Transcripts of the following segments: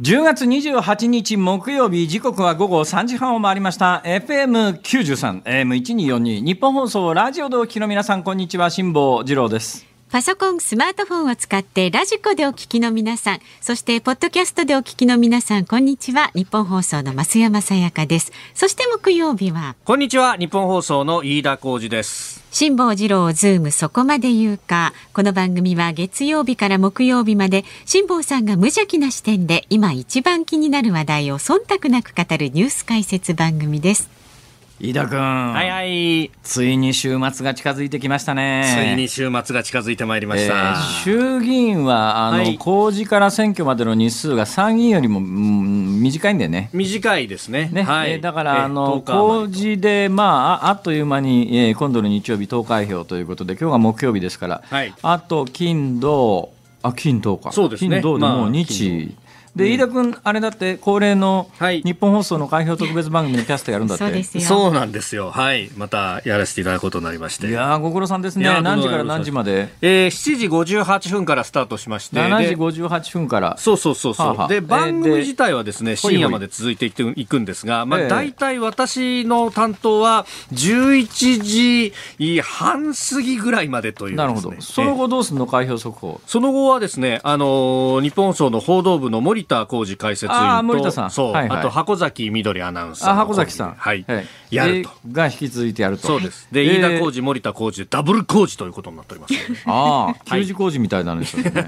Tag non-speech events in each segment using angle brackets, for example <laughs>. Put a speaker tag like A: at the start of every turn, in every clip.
A: 10月28日木曜日時刻は午後3時半を回りました。FM93 AM1242 ニッポン放送ラジオお聴きの皆さんこんにちは。辛坊治郎です。
B: パソコン、スマートフォンを使ってラジコでお聞きの皆さん、そしてポッドキャストでお聞きの皆さん、こんにちは。ニッポン放送の増山さやかです。そして木曜日は、
C: こんにちは。ニッポン放送の飯田浩司です。
B: 辛坊治郎ズームそこまで言うか。この番組は月曜日から木曜日まで辛坊さんが無邪気な視点で今一番気になる話題を忖度なく語るニュース解説番組です。
A: 飯田君。
C: はいはい。
A: ついに週末が近づいてきましたね。
C: ついに週末が近づいてまいりました、えー、
A: 衆議院はあの、はい、公示から選挙までの日数が参議院よりも、うん、短いんだよね。
C: 短いですね。
A: ね、はい、えー、だからあの公示でまああっという間に、えー、今度の日曜日投開票ということで今日が木曜日ですから、はい、あと金土。あ金土か。
C: そうですね。
A: 金土でもう日、まあで、飯田君、あれだって、恒例の日本放送の開票特別番組のキャストやるんだって、
C: そうなんですよ、はい、またやらせていただくことになりまして、
A: いやご苦労さんですね、何時から何時まで、
C: えー、7時58分からスタートしまして、
A: 7時58分から、
C: そうそうそうそう、ははで番組自体はですね、深夜まで続いていくいくんですが、まあ、大体私の担当は11時半過ぎぐらいまでという、ね、
A: なるほど、その後どうするの、開票速報。
C: その後はですね、あの日本放送の報道部の森田浩二解説員と、
A: 森田さん。
C: そう、はいはい、あと箱崎みどりアナウンサー。あ、
A: 箱崎さん。
C: はい。はい、やると。
A: が引き続いてやると。
C: そうです。で、飯田浩二、森田浩二でダブル工事ということになっております。<laughs>
A: ああ、給仕工事みたいなんですよね。<laughs>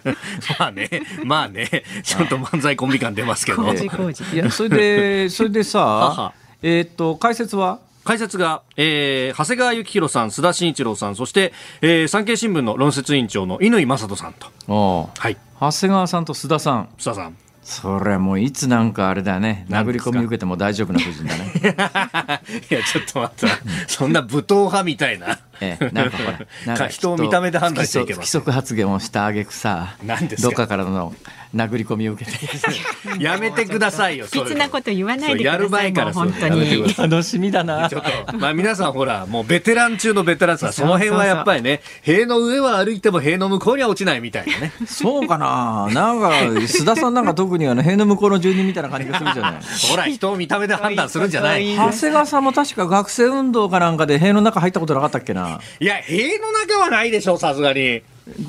A: <laughs>
C: まあね、まあね、ちょっと漫才コンビ感出ますけど。工
B: 事工事。
A: いや、それで、それでさ、えっと、解説は？
C: 解説が、えー、長谷川幸宏さん、須田慎一郎さん、そして、えー、産経新聞の論説委員長の乾正人さんと。
A: はい。長谷川さんと須田さん。
C: 須田さん。
A: それもういつなんかあれだね。殴り込み受けても大丈夫な夫人だね。<laughs>
C: いやちょっと待った。そんな武闘派みたいな
A: ええ、なんかほら <laughs> なんか
C: 人を見た目で判断していけば。
A: 不規則発言をしたあげくさどっかからの殴り込みを受けて。<laughs>
C: やめてくださいよ <laughs>
B: 不吉なこと言わないでくださいやる前から本当
A: に。楽しみだな
C: ちょっとまあ皆さんほらもうベテラン中のベテランさその辺はやっぱりね塀の上は歩いても塀の向こうには落ちないみたいなね。
A: そうかな。なんか須田さんなんか特にあの塀の向こうの住人みたいな感じがするじゃない？
C: ほら人を見た目で判断するんじゃない。
A: 長谷川さんも確か学生運動かなんかで塀の中入ったことなかったっけな？い
C: や塀の中はないでしょさすがに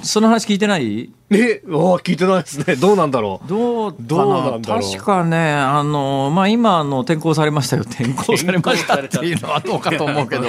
A: その話聞いてない？
C: え、お聞いてないですね。どうなんだろ
A: う？どうどうなんだろう？確かね、あの、まあ、今、あの、転校されましたよ。転校されましたっていうのはどうかと思うけど。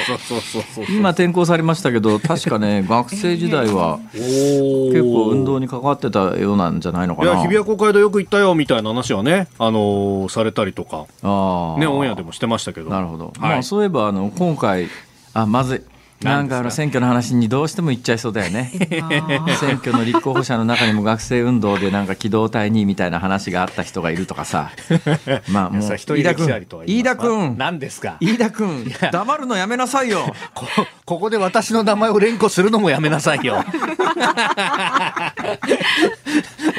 A: 今、転校されましたけど、確かね、学生時代は、結構運動に関わってたようなんじゃないのかな。い
C: や、日比谷公会堂よく行ったよ、みたいな話はね、あのされたりとか、あね、オンエアでもしてましたけど。
A: なるほど。はい、まあ、そういえば、あの、今回、あ、まずい。なんか？あの選挙の話にどうしても言っちゃいそうだよね。<laughs> 選挙の立候補者の中にも学生運動でなんか機動隊にみたいな話があった人がいるとかさ。<laughs> まあもう飯田君、飯田君、
C: 何ですか？
A: 飯田君、黙るのやめなさいよ。<laughs>
C: こここで私の名前を連呼するのもやめなさいよ。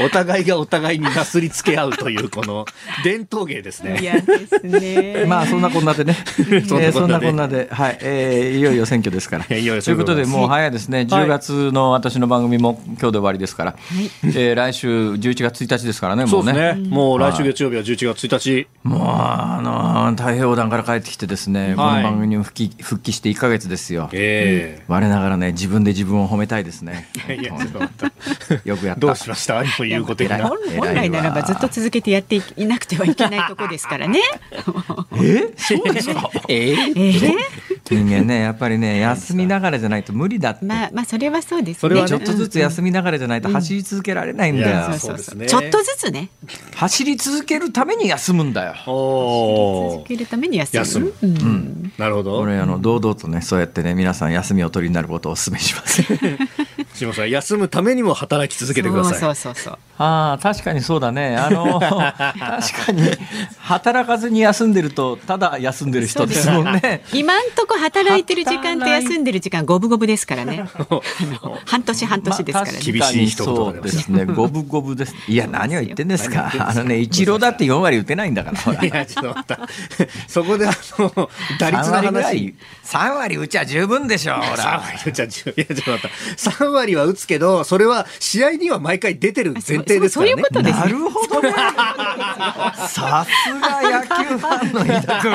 C: お互いがお互いになすりつけ合うというこの伝統芸ですね。
B: 嫌ですね。
A: まあそんなこんなでね。そんなこんなで、はい、えー、いよいよ選挙ですから。ということでもう早いですね。10月の私の番組も今日で終わりですから。はい、えー、来週11月1日ですからね。
C: もうね。もう来週月曜日は11月1日。
A: もうあの太平洋横断から帰ってきてですね、この番組に復帰復帰して1か月ですよ。ええー。我ながらね自分で自分を褒めたいですね。よくやった。
C: どうしました？ということ
B: 本来ならばずっと続けてやっていなくてはいけないとこですからね。
A: え？そうですか。え？え？ー、人間ねやっぱりね休みながらじゃないと無理だって。
B: まあまあそれはそうです
A: ね。ちょっとずつ休みながらじゃないと走り続けられないんだよ。
B: そうそうそう。ちょっとずつね。
A: 走り続けるために休むんだよ。
B: 続けるために休む。
C: 休む。うん。なるほど。
A: 俺あの堂々とねそうやってね皆さん休みを取りになることをお勧めします。<laughs> <laughs>
C: 志麻さん休むためにも働き続けてください。
B: そうそうそう
A: ああ確かにそうだね。あの確かに働かずに休んでるとただ休んでる人ですもんね。
B: 今んとこ働いてる時間と休んでる時間五分五分ですからね。<laughs> 半年半年ですからね。
C: 厳しい人
A: そうですね。五分五分です。いや <laughs> 何を言ってんですか。あのね一郎だって四割打てないんだから。いやちょっと待った。<laughs>
C: そこであの打率の話。
A: 三割打ちゃ十分でしょ。
C: 三割打ちゃ十分。いやちょっと待った。三割は打つけどそれは試合には毎回出てる前定ですからね。
B: そういうことです
A: なるほどね。さすが野球ファンの飯田君。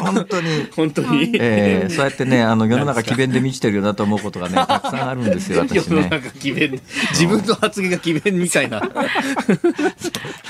A: 本当に。
C: 本当に。
A: えー、そうやってね、あの世の中詭弁で満ちてるよなと思うことがね、<laughs> たくさんあるんですよ、私ね。
C: 世の中詭弁、自分の発言が詭弁みたいな。<laughs>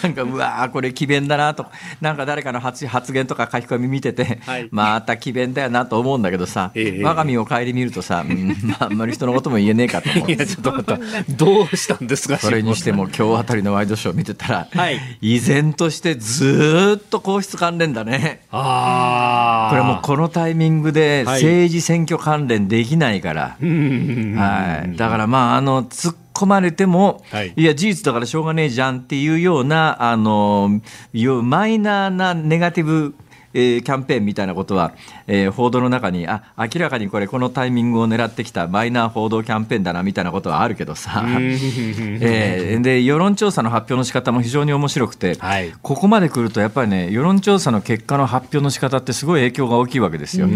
A: なんか、うわーこれ詭弁だなと、なんか誰かの発発言とか書き込み見てて、
C: はい
A: また詭弁だよなと思うんだけどさ、
C: ええ
A: 我が身を顧みるとさ、うんまあ、あんまり人のことも言えねえかと思う
C: いや、ちょっとまた、どうしたんですか、
A: それにしても <laughs> 今日あたりのワイドショー見てたら、
C: はい
A: 依然としてずーっと皇室関連だね。
C: ああ。
A: これもうこのタイミングで
C: はい
A: 政治選挙関連できないから、
C: うん。
A: はい、だからまああの突っ込まれても、
C: はい
A: い、や事実だからしょうがねえじゃんっていうようなあのよマイナーなネガティブえーキャンペーンみたいなことは、えー報道の中にあ明らかにこれこのタイミングを狙ってきたマイナー報道キャンペーンだなみたいなことはあるけどさ、<laughs> えーで世論調査の発表の仕方も非常に面白くて、
C: はい。
A: ここまで来るとやっぱりね世論調査の結果の発表の仕方ってすごい影響が大きいわけですよ。例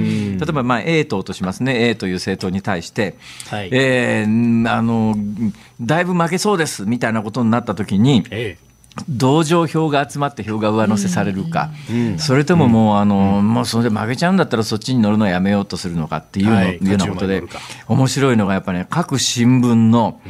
A: えばまあ A 党としますね。A という政党に対して、
C: はい。
A: えーあのだいぶ負けそうですみたいなことになった時に
C: え
A: 同情票が集まって票が上乗せされるか、それとももう,、あのもうそれで負けちゃうんだったらそっちに乗るのをやめようとするのかっていうの、
C: はい。
A: いうようなことで面白いのがやっぱね各新聞の、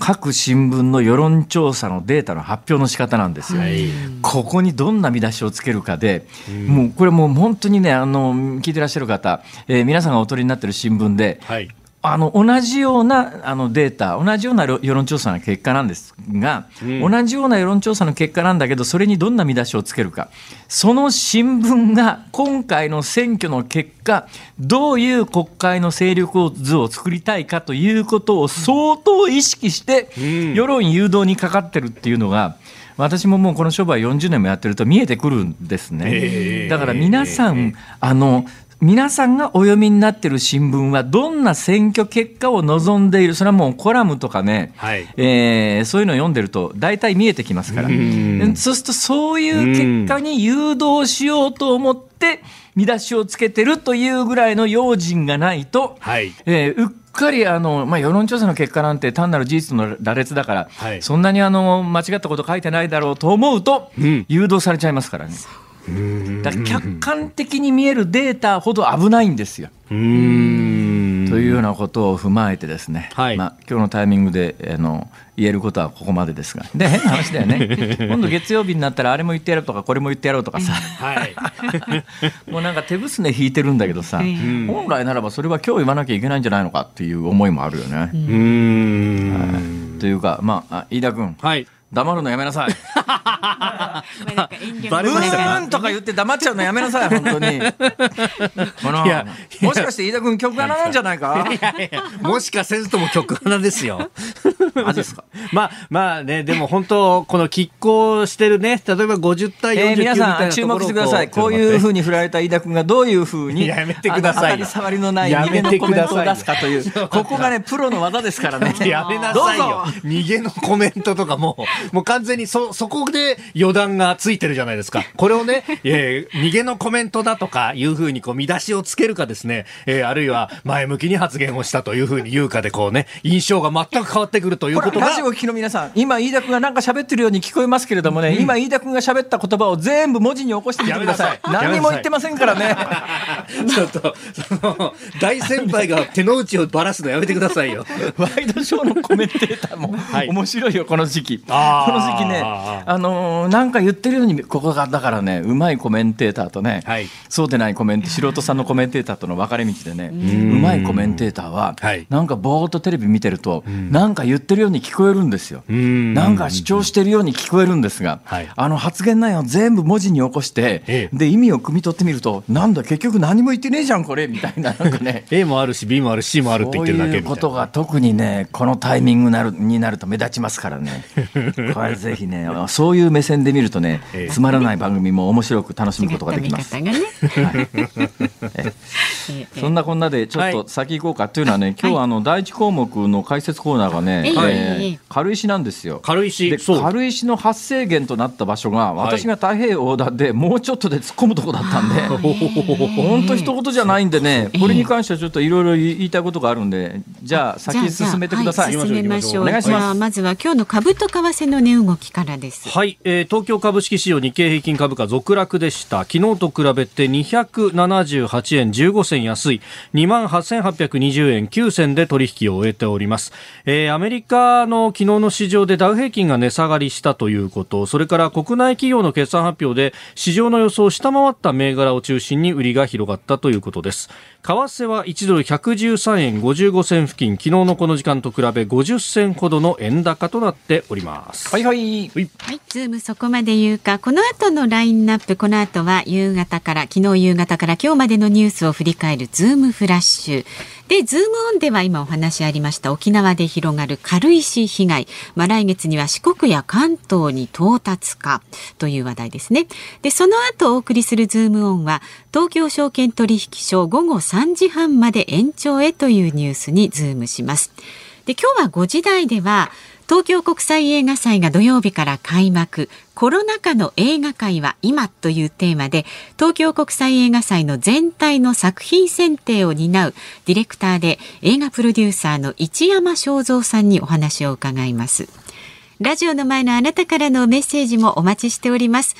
A: 各新聞の世論調査のデータの発表の仕方なんですよ。
C: はい。
A: ここにどんな見出しをつけるかで、もうこれもう本当にねあの聞いてらっしゃる方、えー皆さんがお取りになってる新聞で、
C: はい。
A: あの同じようなあのデータ、同じような世論調査の結果なんですが、同じような世論調査の結果なんだけど、それにどんな見出しをつけるか、その新聞が今回の選挙の結果、どういう国会の勢力図を作りたいかということを相当意識して、世論誘導にかかってるっていうのが、私ももうこの商売40年もやってると見えてくるんですね。
C: ええ。
A: だから皆さん、あの皆さんがお読みになってる新聞はどんな選挙結果を望んでいる？それはもうコラムとかね、
C: はい。
A: えーそういうのを読んでると大体見えてきますから。
C: ん。
A: そうするとそういう結果に誘導しようと思って見出しをつけてるというぐらいの用心がないと、
C: はい。
A: えーうっかりあの、まあ、世論調査の結果なんて単なる事実の羅列だから、
C: はい。
A: そんなにあの間違ったこと書いてないだろうと思うと、
C: ん。
A: 誘導されちゃいますからね。だから客観的に見えるデータほど危ないんですよ。
C: うーん。
A: というようなことを踏まえてですね、
C: はい
A: まあ、今日のタイミングであの言えることはここまでですがで変な話だよね <laughs> 今度月曜日になったらあれも言ってやろうとかこれも言ってやろうとかさ <laughs>
C: はい。<laughs>
A: もうなんか手ぶすね引いてるんだけどさ、
B: うん
A: 本来ならばそれは今日言わなきゃいけないんじゃないのかっていう思いもあるよね。
C: うーん。
A: というか、まあ、あ飯田君、
C: はい。
A: 黙るのやめなさい。
C: バ <laughs> レましたか
A: うーんとか言って黙っちゃうのやめなさい、<laughs> 本当に。この
C: いや
A: もしかして飯田君曲穴なんじゃないか？
C: いやいやもしかせずとも曲穴ですよ。
A: マジですか？
C: まあまあね、でも本当、この拮抗してるね、例えば50対49
A: えー、
C: みたい
A: 皆
C: なところを
A: さん注目してください。こういうふうに振られた飯田君がどういうふうに
C: やめてくださいよ
A: あの当たりのない
C: や
A: 逃げのコメントを出すかという、ここがね、プロの技ですからね。
C: やめなさい
A: ど
C: よ
A: うぞ。
C: 逃げのコメントとかも、もう完全にそ、そこで余談がついてるじゃないですか。これをね、<laughs> えー逃げのコメントだとかいうふうにこう見出しをつけるかですね、えーあるいは前向きに発言をしたというふうに言うかでこうね、印象が全く変わってくるということが。
A: ラジオ聞きの皆さん、今、飯田君がなんか喋ってるように聞こえますけれどもね、今、飯田君が喋った言葉を全部文字に起こしてみてください。
C: やめなさい
A: 何にも言ってませんからね。<laughs>
C: ちょっと、その、大先輩が手の内をばらすのやめてくださいよ。
A: ワイドショーのコメンテーターも
C: はい
A: 面白いよ、この時期。こ
C: あー。
A: の時期ね、あのーなんか言ってるように、ここがだからね、うまいコメンテーターとね、
C: はい。
A: そうでないコメント、素人さんのコメンテーターとの分かれ道でね、うまいコメンテーターは、
C: はい。
A: なんかぼーっとテレビ見てると、なんか言ってるように聞こえるんですよ。
C: ん。
A: なんか主張してるように聞こえるんですが、
C: はい。
A: あの発言内容を全部文字に起こして、
C: ええ。
A: で意味を汲み取ってみると、なんだ、結局何も言ってねえじゃん、これみたいな、なんかね。<laughs>
C: A もあるし B もあるし C もあるって言ってるだけみたいうな。
A: そういことが特にね、このタイミングになるになると目立ちますからね。<laughs> これぜひね、そういう目線で見るとね、
C: ええ。
A: つまらない番組も面白く楽しむことができます。そんなこんなでちょっと先行こうかというのはね、今日はあの第一項目の解説コーナーがね、
B: ええ。
A: えー
B: ええ。
A: 軽石なんですよ。
C: 軽石。
A: 軽石の発生源となった場所が私が太平洋横断でもうちょっとで突っ込むとこだったんで、<laughs> 本当一言じゃないんでね、これに関してはちょっといろいろ言いたいことがあるんで、じゃあ先進めてください。
B: じゃあじゃあはい。進めましょう。
A: お願いします。
B: じゃあまずは今日の株と為替の値動きからです。
C: はい、えー東京株式市場日経平均株価続落でした。昨日と比べて278円15銭安い。2万8820円9銭で取引を終えております、えーアメリカの昨日の市場でダウ平均が値下がりしたということ。それから国内企業の決算発表で市場の予想を下回った銘柄を中心に売りが広がったということです。為替は1ドル113円55銭付近。昨日のこの時間と比べ50銭ほどの円高となっております。
A: はいはい。
B: はい、ズームそこまで言うか、この後のラインナップ、この後は夕方から、昨日夕方から今日までのニュースを振り返るズームフラッシュ。で、ズームオンでは今お話ありました沖縄で広がる軽石被害。まあ、来月には四国や関東に到達かという話題ですね。で、その後お送りするズームオンは、東京証券取引所午後3時半まで延長へというニュースにズームします。で今日は5時台では東京国際映画祭が土曜日から開幕。コロナ禍の映画界は今というテーマで東京国際映画祭の全体の作品選定を担うディレクターで映画プロデューサーの市山尚三さんにお話を伺います。ラジオの前のあなたからのメッセージもお待ちしております。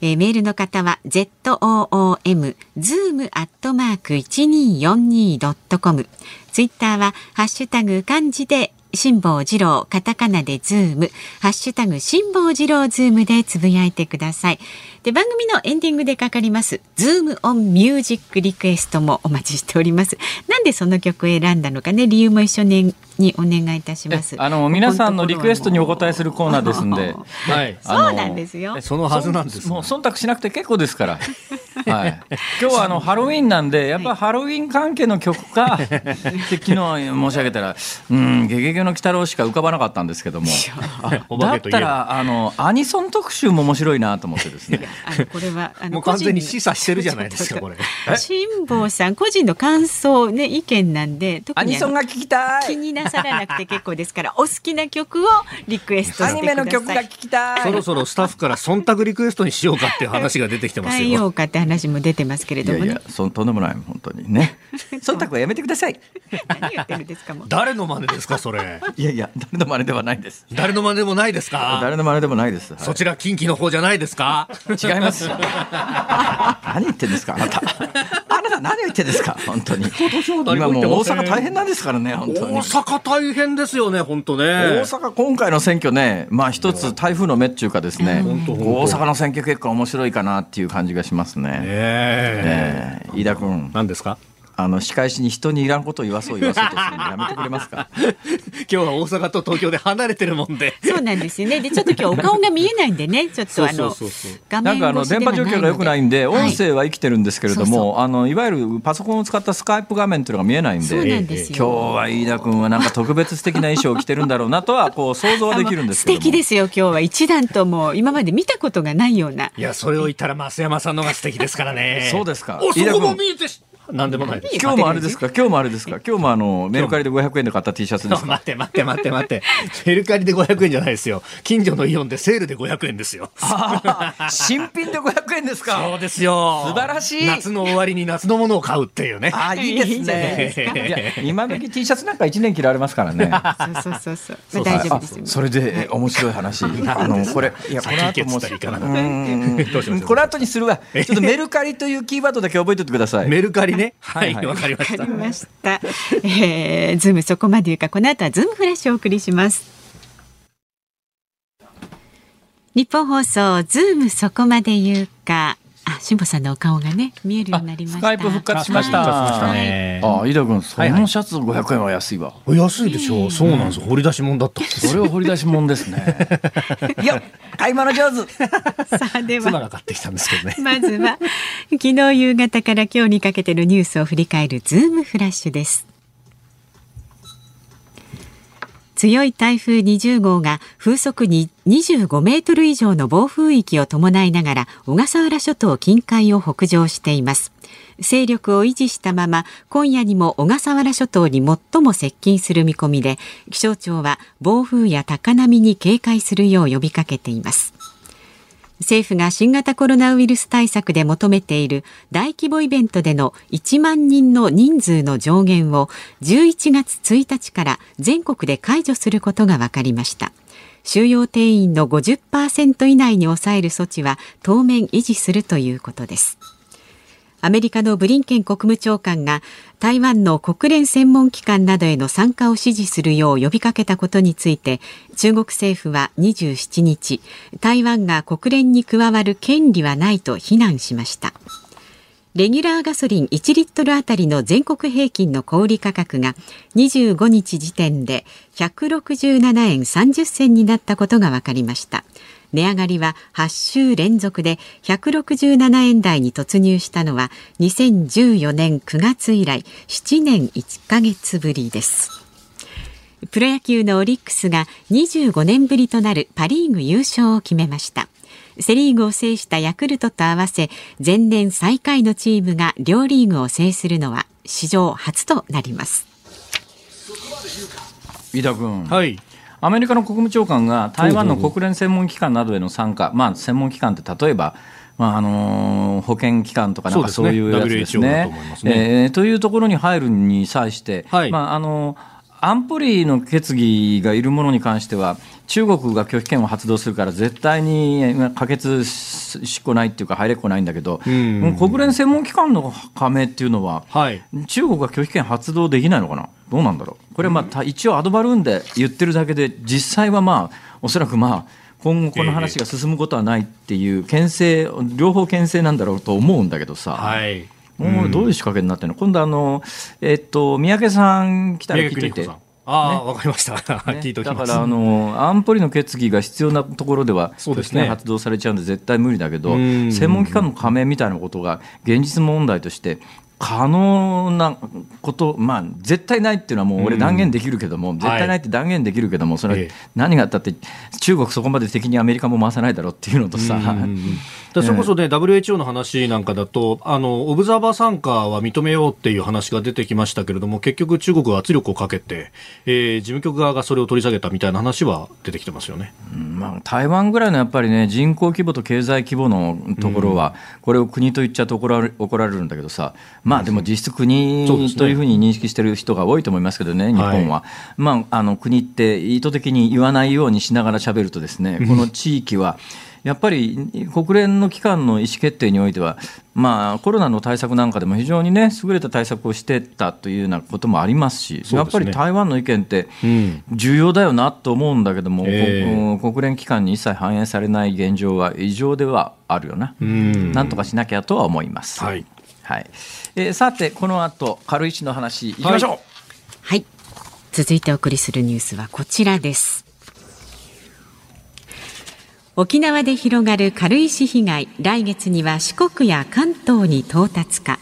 B: えーメールの方は zoom zoom アットマーク一二四二ドットコム。ツイッターはハッシュタグ漢字で辛坊治郎カタカナでズームハッシュタグ辛坊治郎ズームでつぶやいてください。で番組のエンディングでかかりますズームオンミュージックリクエストもお待ちしております。なんでその曲を選んだのかね理由も一緒ににお願いいたします。
A: あの皆さんのリクエストにお答えするコーナーですんで、<laughs>
C: はい
B: そうなんですよ
C: え。そのはずなんです
A: もう忖度しなくて結構ですから。<laughs> はい。今日はあのハロウィンなんで、やっぱハロウィン関係の曲か。<laughs> で昨日申し上げたら、うん、ゲゲゲの鬼太郎しか浮かばなかったんですけども。だったらあのアニソン特集も面白いなと思ってですね。
B: あ <laughs> のこれはあの
C: もう完全に示唆してるじゃないですか <laughs> これ
B: 辛坊さん個人の感想ね意見なんで特
A: アニソンが聞きた
B: 気
A: い。
B: になさらなくて結構ですからお好きな曲をリクエスト
A: アニ
B: してください。
A: メの曲が聞きたい。
C: そろそろスタッフから忖度リクエストにしようかっていう話が出てきてますよ
B: 変えようかって話も出てますけれどもね
A: いやいや、そんとんでもない本当にね。<laughs> 忖度はやめてください。
B: 何言ってるんですかもう
C: 誰の真似ですかそれ
A: いやいや、誰の真似ではないです。
C: 誰の真似でもないですか？
A: 誰の真似でもないです。はい
C: そちら近畿の方じゃないですか？
A: 違いますよ。<laughs> 何言ってんですか、あなた。あなた何を言ってんですか、本当に。今もう大阪大変なんですからね、本当に。
C: 大阪大変ですよね本当ね
A: 大阪今回の選挙ね、まあ一つ台風の目っていうかですね、
C: 当
A: 大阪の選挙結果面白いかなっていう感じがしますね。
C: え
A: えー飯田君、
C: 何ですか？
A: あの仕返しに人にいらんことを言わそう言わそうとするのやめてくれますか？<laughs>
C: 今日は大阪と東京で離れてるもんで。
B: そうなんですよね。でちょっと今日お顔が見えないんでね。ちょっとあの画面
A: なんかあの電波状況が良くないんで、
B: はい
A: 音声は生きてるんですけれど
B: そう
A: も、あのいわゆるパソコンを使ったスカイプ画面っていうのが見えないん
B: そう
A: で、
B: なんですよ。
A: 今日は飯田君はなんか特別素敵な衣装を着てるんだろうなとはこう想像はできるんですけども。
B: 素敵ですよ今日は一段ともう今まで見たことがないような。い
C: やそれを言ったら増山さんのが素敵ですからね。
A: そうですか。
C: おそ
A: 飯田君。
C: こも見えてしなんでもないです。
A: 今日もあれですか？今日もあれですか？今日もあのメルカリで500円で買った T シャツですか？<laughs>
C: 待って待って待って待って。メルカリで500円じゃないですよ。近所のイオンでセールで500円ですよ。
A: 新品で500円ですか？
C: そうですよ。
A: 素晴らしい。
C: 夏の終わりに夏のものを買うっていうね。
A: あーいいですね。いや今時 T シャツなんか1年着られますからね。
B: そうそうそうそ大丈夫ですよ
A: あそれでえ面白い話。<laughs> あのこれいやこの後もう <laughs> この後にするわ。ちょっとメルカリというキーワードだけ覚えておいてください。
C: メルカリねはい
A: はい
C: わ、かりま
B: わ
C: した
B: かりました。えー、ズームそこまで言うか、この後はズームフラッシュをお送りします。ニッポン放送ズームそこまで言うか。あ、辛坊さんのお顔がね、見えるようになりました。
A: スカイプ復活しました。
C: ね
A: あ飯田君そのシャツ500円は安いわ。
C: 安いでしょう。そうなんですよ。掘り出し物だった。
A: それは掘り出し物ですね。<laughs> いや買い物上手。<laughs>
B: さあ、では。
C: 妻が買ってきたんですけどね。
B: まずは昨日夕方から今日にかけてのニュースを振り返るズームフラッシュです。強い台風20号が風速に25メートル以上の暴風域を伴いながら小笠原諸島近海を北上しています。勢力を維持したまま今夜にも小笠原諸島に最も接近する見込みで気象庁は暴風や高波に警戒するよう呼びかけています。政府が新型コロナウイルス対策で求めている大規模イベントでの1万人の人数の上限を11月1日から全国で解除することが分かりました。収容定員の50%以内に抑える措置は当面維持するということです。アメリカのブリンケン国務長官が台湾の国連専門機関などへの参加を支持するよう呼びかけたことについて中国政府は27日台湾が国連に加わる権利はないと非難しました。レギュラーガソリン1リットルあたりの全国平均の小売価格が25日時点で167円30銭になったことが分かりました。値上がりは8週連続で167円台に突入したのは2014年9月以来7年1ヶ月ぶりです。プロ野球のオリックスが25年ぶりとなるパリーグ優勝を決めました。セリーグを制したヤクルトと合わせ前年最下位のチームが両リーグを制するのは史上初となります。
A: 飯田君、
C: はい。
A: アメリカの国務長官が台湾の国連専門機関などへの参加、まあ、専門機関って例えば、まああのー保健機関とかなんか
C: そ
A: うういうやつですね。
C: と
A: えーというところに入るに際して、
C: はい。
A: まああの安保理の決議がいるものに関しては、中国が拒否権を発動するから、絶対に可決しっこないっていうか、入れっこないんだけど、国連専門機関の加盟っていうのは、
C: はい。
A: 中国が拒否権発動できないのかな、どうなんだろう、これはまあた一応、アドバルーンで言ってるだけで、実際はまあ、おそらくまあ、今後、この話が進むことはないっていう、牽制、両方牽制なんだろうと思うんだけどさ。
C: はい。
A: もうどういう仕掛けになってるの、今度あの、えっと、三宅さん来たら聞いて
C: 宮城邦子さん。。ああ、わ、かりました。
A: ね <laughs>
C: 聞いておきます。
A: だからあの安保理の決議が必要なところでは
C: そうですね
A: 発動されちゃうんで絶対無理だけど
C: うん
A: 専門機関の加盟みたいなことが現実問題として可能なこと、まあ、絶対ないっていうのはもう俺断言できるけども、絶対ないって断言できるけども、それは
C: ええ。
A: 何があったって中国そこまで敵にアメリカも回さないだろうっていうのとさ、
C: うんうん <laughs> それこそね、WHO の話なんかだとあの、オブザーバー参加は認めようっていう話が出てきましたけれども、結局、中国は圧力をかけて、えー事務局側がそれを取り下げたみたいな話は出てきてますよね。
A: うんまあ、台湾ぐらいのやっぱりね人口規模と経済規模のところは、これを国と言っちゃうと怒られるんだけどさ、まあ、でも実質国というふうに認識してる人が多いと思いますけどね、日本は。まあ、あの国って意図的に言わないようにしながら喋るとですね、この地域は、やっぱり国連の機関の意思決定においては、まあ、コロナの対策なんかでも非常にね、優れた対策をしてたというようなこともありますし、
C: すね。
A: やっぱり台湾の意見って、
C: うん。
A: 重要だよなと思うんだけども、国連機関に一切反映されない現状は異常ではあるよな、
C: ん。
A: なんとかしなきゃとは思います。
C: はい。
A: はいえーさて、この後軽石の話いきましょう。
B: はい。続いてお送りするニュースはこちらです。沖縄で広がる軽石被害来月には四国や関東に到達か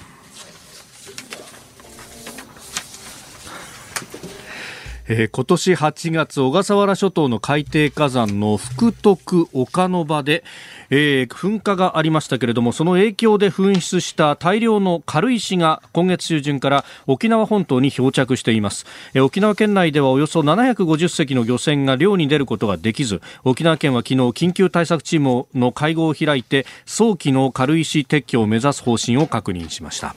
C: えー今年8月小笠原諸島の海底火山の福徳岡ノ場で、えー噴火がありましたけれどもその影響で噴出した大量の軽石が今月中旬から沖縄本島に漂着しています、えー沖縄県内ではおよそ750隻の漁船が漁に出ることができず沖縄県は昨日緊急対策チームの会合を開いて早期の軽石撤去を目指す方針を確認しました。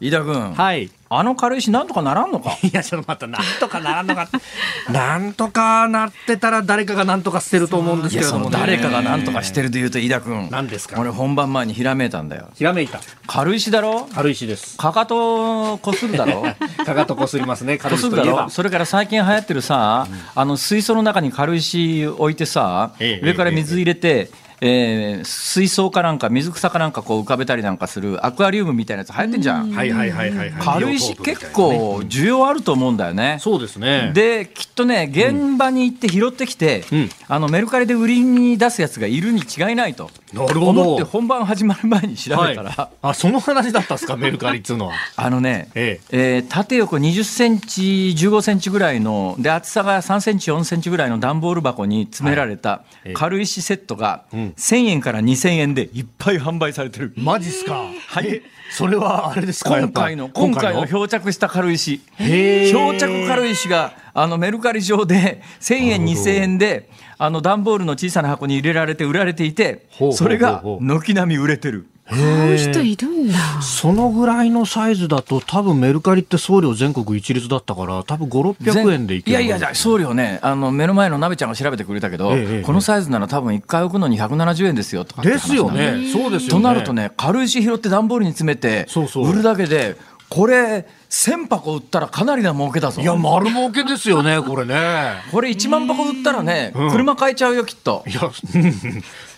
A: 飯田君、
C: はい
A: あの軽石なんとかならんのか？<laughs>
C: いや、ちょっと待った、なんとかならんのか。<laughs> なんとかなってたら、誰かがなんとか捨てると思うんですけれども、ね。
A: 誰かがなんとかしてるというと飯田君
C: 何ですか？
A: 俺本番前にひらめいたんだよ
C: ひらめいた。
A: 軽石だろ？
C: 軽石です。
A: かかとこするだろ？<laughs>
C: かかとこすりますね、軽石といえば
A: ろ？それから最近流行ってるさ、あの水槽の中に軽石置いてさ、
C: ええ
A: 上から水入れて、えー水槽かなんか水草かなんかこう浮かべたりなんかするアクアリウムみたいなやつ流行ってんじゃん、
C: はいはいはいはいはい。
A: 軽石結構需要あると思うんだよね。
C: そうですね。
A: できっとね現場に行って拾ってきて、
C: うん
A: あのメルカリで売りに出すやつがいるに違いないと、
C: なるほど。
A: 思って本番始まる前に調べたら、
C: はい、あその話だったんですか <laughs> メルカリっつうのは。
A: あのね、
C: え
A: え。ー縦横20センチ15センチぐらいので厚さが3センチ4センチぐらいの段ボール箱に詰められた
C: ええ。
A: 軽石セットが
C: ん。
A: 1000円から2000円でいっぱい販売されてる。
C: マジっすか。
A: はい。
C: えそれはあれですか
A: 今回の今回の漂着した軽石。漂着軽石があのメルカリ上で1000円
C: なるほど。
A: 2000円であの段ボールの小さな箱に入れられて売られていてそれが軒並み売れてる。
B: 買う人いるんだ。
C: そのぐらいのサイズだと多分メルカリって送料全国一律だったから多分5600円でいける
A: いやいや送料ね。あの目の前の鍋ちゃんが調べてくれたけど、
C: ええ。ええ
A: このサイズなら多分1回置くのに170円ですよとか
C: ですよね。そうですよね。
A: となるとね軽石拾って段ボールに詰めて
C: そうそう。
A: 売るだけでこれ1000箱売ったらかなりな儲けだぞ。
C: いや丸儲けですよねこれね。
A: これ1万箱売ったらね、
C: うん。
A: 車買えちゃうよきっと。
C: いや、うん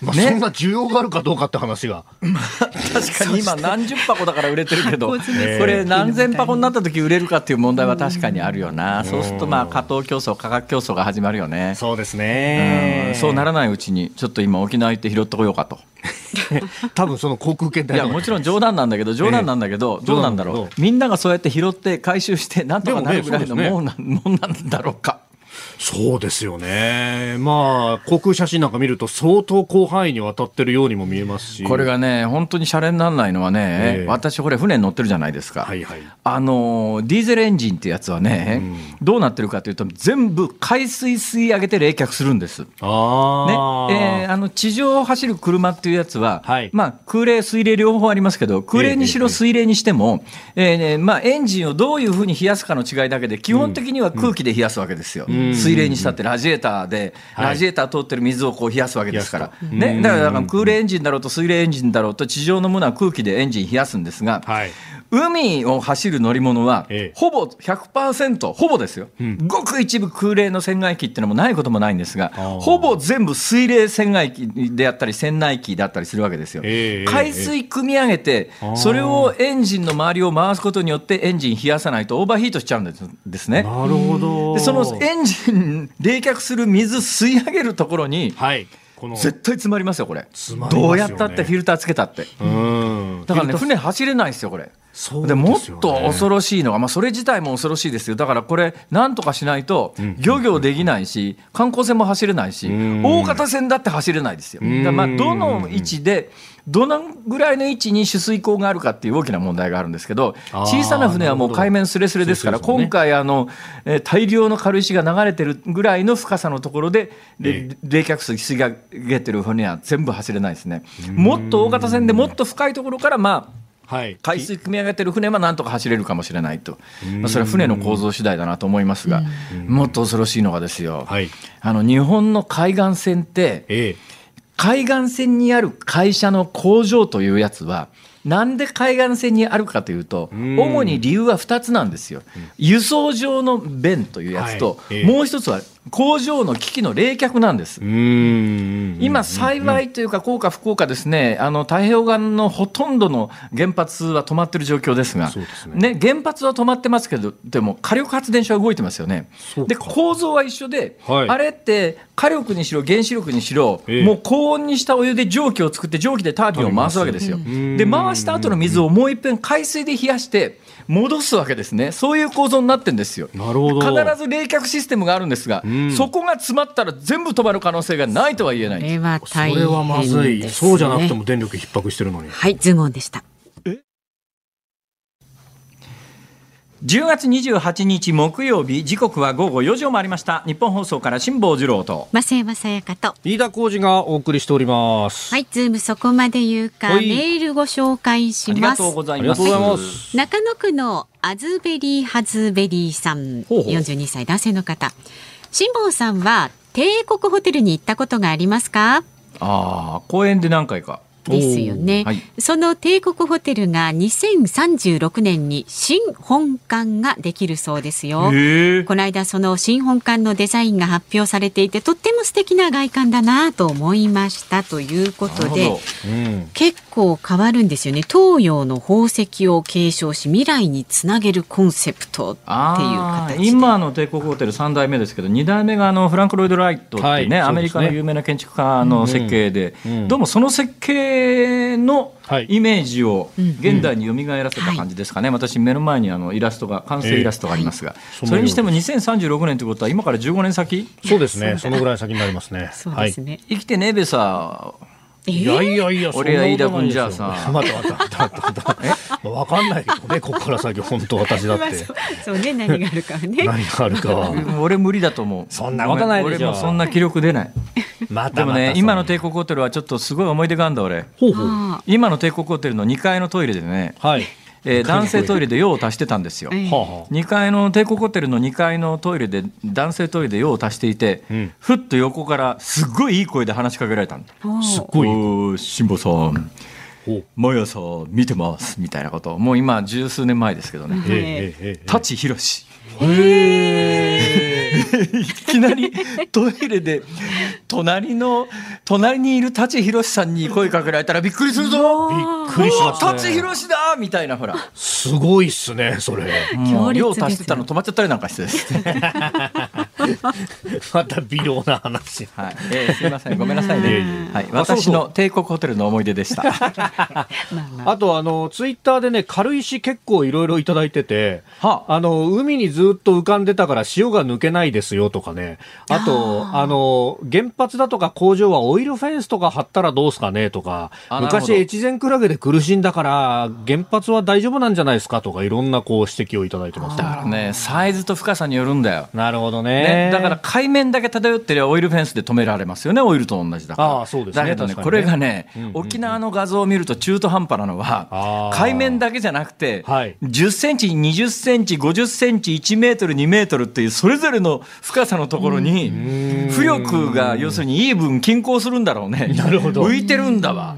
C: まあ、
A: ね。
C: そんな需要があるかどうかって話が。
A: 確かに。今何十箱だから売れてるけど <laughs> これ何千箱になった時売れるかっていう問題は確かにあるよな。そうするとまあ
C: うん
A: 過当競争価格競争が始まるよね。
C: そうです
A: うん。
C: ね
A: そうならないうちにちょっと今沖縄行って拾ってこようかと。<laughs>
C: 多分その航空券代
A: いやもちろん冗談なんだけど冗談なんだけど、
C: ええ
A: どうなんだろう。みんながそうやって拾って回収してなんとかなるぐらいの
C: でもね。
A: もんなん,、もんなんだろうか
C: そうですよね。まあ、航空写真なんか見ると相当広範囲にわたってるようにも見えますし。
A: これがね本当にシャレにならないのはね、
C: ええ。
A: 私これ船に乗ってるじゃないですか、
C: はいはい。
A: あのディーゼルエンジンってやつはね、どうなってるかというと全部海水吸い上げて冷却するんです。ね
C: ああ、
A: えーあの地上を走る車っていうやつは、
C: はい。
A: まあ、空冷、水冷両方ありますけど空冷にしろ
C: ええ
A: 水冷にしても、えーねまあ、エンジンをどういうふうに冷やすかの違いだけで基本的には空気で冷やすわけですよ、水冷にしたってラジエーターで、
C: はい。
A: ラジエーター通ってる水をこう冷やすわけですから、ね、だからだから空冷エンジンだろうと水冷エンジンだろうと地上のものは空気でエンジン冷やすんですが、
C: はい。
A: 海を走る乗り物は
C: ええ、
A: ほぼ100%、ほぼですよ、ごく一部空冷の船外機っていうのもないこともないんですがほぼ全部水冷船外機であったり、船内機だったりするわけですよ。
C: ええ
A: 海水汲み上げてそれをエンジンの周りを回すことによって、エンジン冷やさないとオーバーヒートしちゃうんですですね。
C: なるほど。
A: でそのエンジン冷却する水吸い上げるところに
C: はい。この、
A: 絶対詰まりますよこれ。
C: ね。
A: どうやったってフィルターつけたって。
C: うん。
A: だからね船走れないですよこれ。でもっと恐ろしいのが、まあ、それ自体も恐ろしいですよ。だからこれなんとかしないと漁業できないし観光船も走れないし
C: ん。
A: 大型船だって走れないですよ。だまあどの位置でどのぐらいの位置に取水口があるかっていう大きな問題があるんですけど小さな船はもう海面すれすれですから今回あの、えー大量の軽石が流れてるぐらいの深さのところで冷却水吸い上げてる船は全部走れないですね。もっと大型船でもっと深いところからまあ
C: はい。
A: 海水汲み上げてる船はなんとか走れるかもしれないと、まあ、それは船の構造次第だなと思いますが、もっと恐ろしいのがですよ、
C: はい。
A: あの日本の海岸線って、
C: ええ。
A: 海岸線にある会社の工場というやつは、なんで海岸線にあるかというと、
C: ん。
A: 主に理由は2つなんですよ、輸送上の便というやつと、もう一つは工場の機器の冷却なんです。
C: うん。
A: 今、幸いというか、幸か不幸かですね、あの太平洋岸のほとんどの原発は止まってる状況ですが、
C: ね。
A: 原発は止まってますけど、でも火力発電所は動いてますよね。で、構造は一緒で、
C: はい。
A: あれって火力にしろ、原子力にしろ、
C: ええ。
A: もう高温にしたお湯で蒸気を作って、蒸気でタービンを回すわけですよ。
C: ん
A: で、回した後の水をもう一遍海水で冷やして、戻すわけですね、そういう構造になってるんですよ。
C: なるほど。
A: 必ず冷却システムがあるんですが、
C: ん
A: そこが詰まったら全部止まる可能性がないとは言えない
B: こ。れは
C: そ
B: 大変です、ね。
C: れはまずい。そうじゃなくても電力逼迫してるのに。
B: はい、ズームオンでした。
A: 10月28日木曜日時刻は午後4時を回りましたニッポン放送から辛坊治郎と
B: 増山さやかと。
C: 飯田浩司がお送りしております。
B: はい、ズームそこまで言うか、
C: はい
B: メールご紹介します
A: ありがとう。ございます
C: ありがとうございます。
B: 中野区のアズベリーハズベリーさん、
A: ほうほう
B: 42歳男性の方。辛坊さんは帝国ホテルに行ったことがありますか？
A: ああ講演で何回か
B: ですよね、はい、その帝国ホテルが2036年に新本館ができるそうですよ。この間その新本館のデザインが発表されていてとっても素敵な外観だなと思いましたということで、うん、結構変わるんですよね。東洋の宝石を継承し未来につなげるコンセプトっていう形
A: 今の帝国ホテル3代目ですけど2代目があのフランク・ロイド・ライトってね、はい、ね。アメリカの有名な建築家の設計で、うんうん、どうもその設計のイメージを現代に蘇らせた感じですかね、私目の前にあのイラストが完成イラストがありますが、えー、それにしても2036年ということは今から15年先？
C: そうですね。そのぐらい先になりますね。
B: そうですね、
A: はい、生きてねえべさ
C: いやいやいや、
A: 俺や飯田君じゃあさ。
C: 待って待って待って待って。わかんないけどね、ここから先、本当私だって。<laughs>
B: そうね、何があるかね。
C: 何があるかは。<laughs>
A: 俺無理だと思う。
C: そんなことないでしょ。
A: 俺もそんな気力出ない。までもね、今の帝国ホテルはちょっとすごい思い出があるんだ、俺。今の帝国ホテルの2階のトイレでね。はい。えー、男性トイレで用を足してたんですよ、2階の帝国ホテルの2階のトイレで男性トイレで用を足していて、うん、ふっと横からすっごいいい声で話しかけられたのすっごい。辛坊さん。毎朝見てますみたいなこともう。今十数年前ですけどね舘ひろしいきなりトイレで隣の隣にいる舘ひろしさんに声かけられたらびっくりするぞ。
C: びっくりします
A: ね。舘ひろしだみたいなほら。
C: すごいっすねそれ。
A: もう量足してたの止まっちゃったりなんかして <laughs>
C: また微量な話。
A: はい、えー、すみません。ごめんなさいね、はい、私の帝国ホテルの思い出でした。<laughs>
C: あとあのツイッターでね軽石結構いろいろいただいててあ。の海にずっと浮かんでたから塩が抜けないですよとかね。あとあの原発だとか工場はオイルフェンスとか張ったらどうすかねとか。昔越前クラゲで苦しんだから原発は大丈夫なんじゃないですかとかいろんなこう指摘をいただいてます
A: だからねサイズと深さによるんだよ。
C: なるほどね、ね、
A: だから海面だけ漂ってりゃオイルフェンスで止められますよねオイルと同じだから。
C: あそうですね。
A: だけどね、ね、これがね、うんうんうん、沖縄の画像を見ると中途半端なのは海面だけじゃなくて、はい、10センチ20センチ50センチ1メートル2メートルっていうそれぞれの深さのところに浮力が要するにいい分均衡するんだろうね。
C: なるほど。
A: 浮いてるんだわ。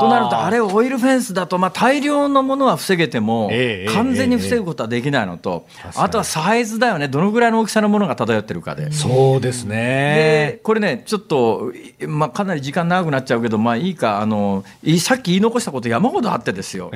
A: となるとあれオイルフェンスだとまあ大量のものは防げても完全に防ぐことはできないのとあとはサイズだよね。どのぐらいの大きさのものが漂ってるかで。
C: そうですね。
A: でこれねちょっと、まあ、かなり時間長くなっちゃうけどまあいいかあのさっき言い残したこと山ほどあってですよ。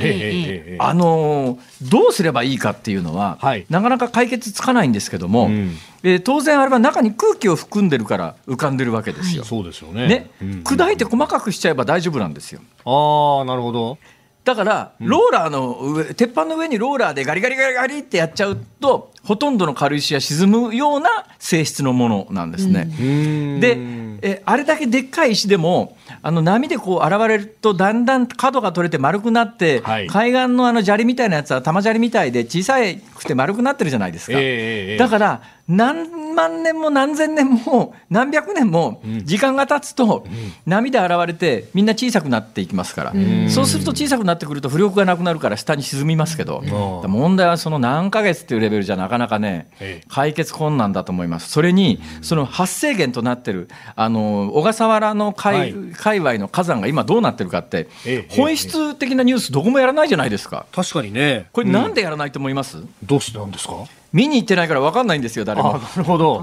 A: あのどうすればいいかっていうのは、はい、なかなか解決つかないんですけども、うん。えー、当然あれは中に空気を含んでるから浮かんでるわけですよ。はい、
C: そうですよね。
A: ね、うん、砕いて細かくしちゃえば大丈夫なんですよ。
C: ああなるほど。
A: だからローラーの上、鉄板の上にローラーでガリガリガリガリってやっちゃうとほとんどの軽石は沈むような性質のものなんですね。うん、でえあれだけでっかい石でもあの波でこう現れるとだんだん角が取れて丸くなって、はい、海岸のあの砂利みたいなやつは玉砂利みたいで小さくて丸くなってるじゃないですか、えー、だから何万年も何千年も何百年も時間が経つと波で現れてみんな小さくなっていきますから、そうすると小さくなってくると浮力がなくなるから下に沈みますけど、問題はその何ヶ月っていうレベルじゃなかなかね解決困難だと思います。それにその発生源となってるあの小笠原の海,、はい、界隈の火山が今どうなってるかって本質的なニュースどこもやらないじゃないですか。
C: 確かにね。
A: これなんでやらないと思います？
C: どうしてなんですか？
A: 見に行ってないから分かんないんですよ誰も。
C: なるほど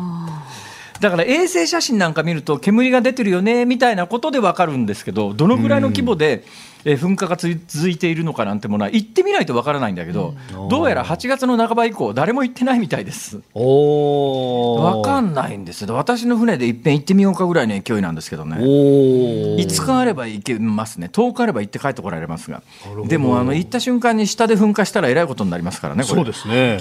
A: だから衛星写真なんか見ると煙が出てるよねみたいなことで分かるんですけどどのぐらいの規模でえ噴火が続いているのかなんてものは行ってみないとわからないんだけど、うん、どうやら8月の半ば以降誰も行ってないみたいです。わかんないんです。よ私の船でいっぺん行ってみようかぐらいの勢いなんですけどね。5日あれば行けますね。10日あれば行って帰ってこられますが。でもあの行った瞬間に下で噴火したらえらいことになりますからね
C: そうですね。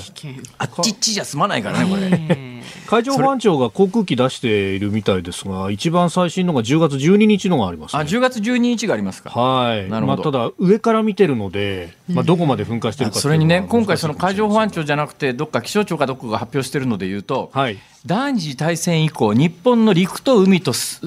A: あっちっちじゃ済まないからねこれ
C: 海上保安庁が航空機出しているみたいですが一番最新のが10月12日のがあります、ね、
A: あ10月12日がありますか。
C: はい。なるほど、まあ、ただ上から見てるので、まあ、どこまで噴火してるか
A: それにね今回その海上保安庁じゃなくてどっか気象庁かどこかが発表してるのでいうと、はい、第二次大戦以降日本の陸と海とす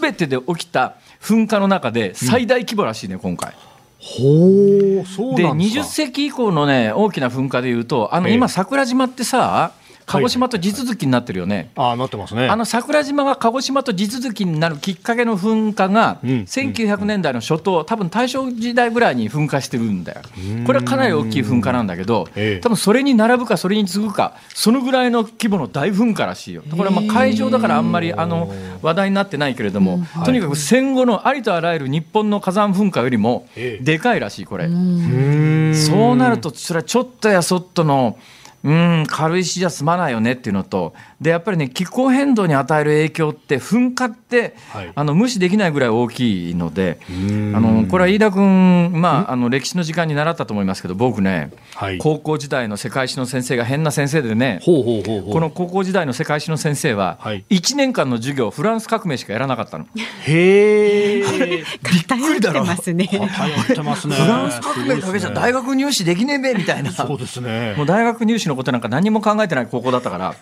A: べてで起きた噴火の中で最大規模らしいね、うん、今回。
C: ほうそう
A: で20世紀以降のね大きな噴火でいうとあの、今桜島ってさ鹿児島と地続きになってるよね。
C: ああ、なってますね。
A: あの桜島が鹿児島と地続きになるきっかけの噴火が、
C: うん
A: 1900年代の初頭、多分大正時代ぐらいに噴火してるんだよ。これはかなり大きい噴火なんだけど
C: ええ、
A: 多分それに並ぶか、それに次ぐか、そのぐらいの規模の大噴火らしいよ。これはまあ海上だからあんまりあの話題になってないけれども、とにかく戦後のありとあらゆる日本の火山噴火よりも
C: ええ
A: でかいらしい、これ。
C: うん
A: そうなると、それはちょっとやそっとの、うん、軽石じゃ済まないよねっていうのと、でやっぱりね、気候変動に与える影響って、噴火って、
C: はい
A: あの無視できないぐらい大きいので、
C: ん
A: あのこれは飯田君、まあ、あの歴史の時間に習ったと思いますけど、僕ね、
C: はい
A: 高校時代の世界史の先生が変な先生でね、
C: ほうほうほうほう。
A: この高校時代の世界史の先生は
C: はい、
A: 1年間の授業、フランス革命しかやらなかったの。
C: へえ。
B: 偏ってますね。
C: 偏ってますね。
A: フランス革命だけじゃ大
C: 学
A: 学入試できねえべみたいな。
C: そうですね
A: も。う大学入試のことなんか何も考えてない高校だったから、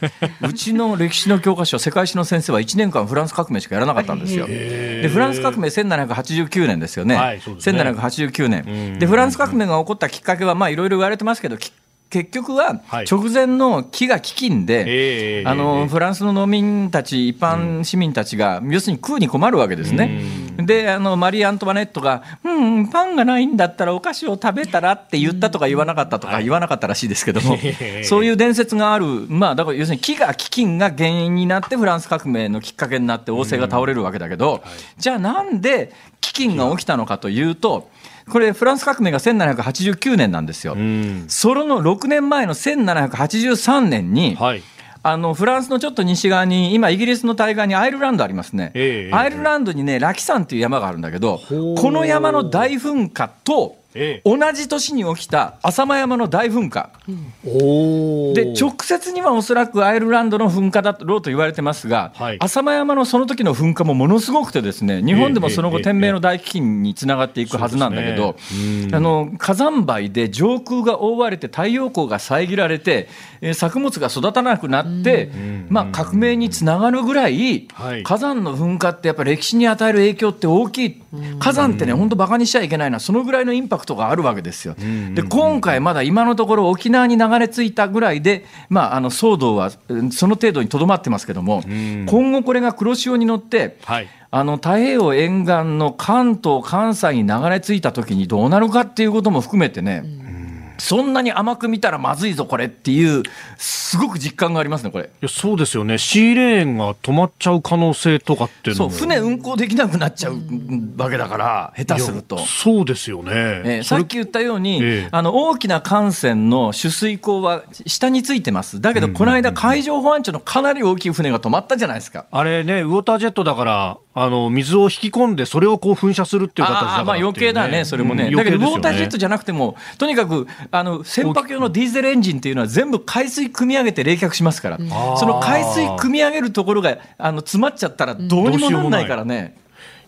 A: う <laughs> ちの歴史の教科書、世界史の先生は1年間フランス革命しかやらなかったんですよ。で、フランス革命1789年ですよね。
C: はいね
A: 1789年。で、フランス革命が起こったきっかけは、まあいろいろ言われてますけど、き結局は
C: はい。
A: 直前の飢餓飢饉で、
C: ええ
A: あのフランスの農民たち、一般市民たちが、要するに食うに困るわけですね。であの、マリー・アントワネットが、うん、パンがないんだったらお菓子を食べたらって言ったとか言わなかったとか言わなかったらしいですけども、<laughs> そういう伝説がある、まあ、だから要するに飢餓飢饉が原因になって、フランス革命のきっかけになって、王政が倒れるわけだけど、じゃあなんで飢饉が起きたのかというと、これ、フランス革命が1789年なんですよ。
C: うん。
A: それの6年前の1783年に、
C: はい。
A: あのフランスのちょっと西側に、今、イギリスの対岸にアイルランドありますね、
C: ええ
A: アイルランドにね、ラキ山っていう山があるんだけど、この山の大噴火と、
C: ええ。
A: 同じ年に起きた浅間山の大噴火、
C: おお。
A: で直接にはおそらくアイルランドの噴火だろうと言われてますが、
C: はい。
A: 浅間山のその時の噴火もものすごくて、ですね日本でもその後、
C: ええ
A: 天明の大飢饉につながっていくはずなんだけど、
C: ね。うん。
A: あの火山灰で上空が覆われて、太陽光が遮られて、えー作物が育たなくなって、まあ、革命につながるぐらい、
C: はい。
A: 火山の噴火ってやっぱり歴史に与える影響って大きい、火山ってね、本当、バカにしちゃいけないな、そのぐらいのインパクトがあるわけですよ。で今回、まだ今のところ、沖縄に流れ着いたぐらいで、まあ、あの騒動はうんその程度にとどまってますけども、今後、これが黒潮に乗って、
C: はい。
A: あの太平洋沿岸の関東、関西に流れ着いたときにどうなるかっていうことも含めてね、そんなに甘く見たらまずいぞ、これっていう、すごく実感がありますね、これ。
C: いやそうですよね。シーレーンが止まっちゃう可能性とかっていう
A: そう。船運航できなくなっちゃうわけだから、下手すると
C: いや。そうですよね。
A: えー
C: それ
A: さっき言ったように、
C: ええ
A: あの大きな艦船の取水口は下についてます、だけど、この間、海上保安庁のかなり大きい船が止まったじゃないですか。
C: あれね、ウォータージェットだから、あの、水を引き込んで、それをこう噴射するっていう形だから
A: あーまあ余計だね、それもね、
C: うん
A: だけど、ウォータージェットじゃなくても、とにかくあの船舶用のディーゼルエンジンっていうのは、全部海水汲み上げて冷却しますから、その海水汲み上げるところがあの詰まっちゃったら、どうにもなんないからね。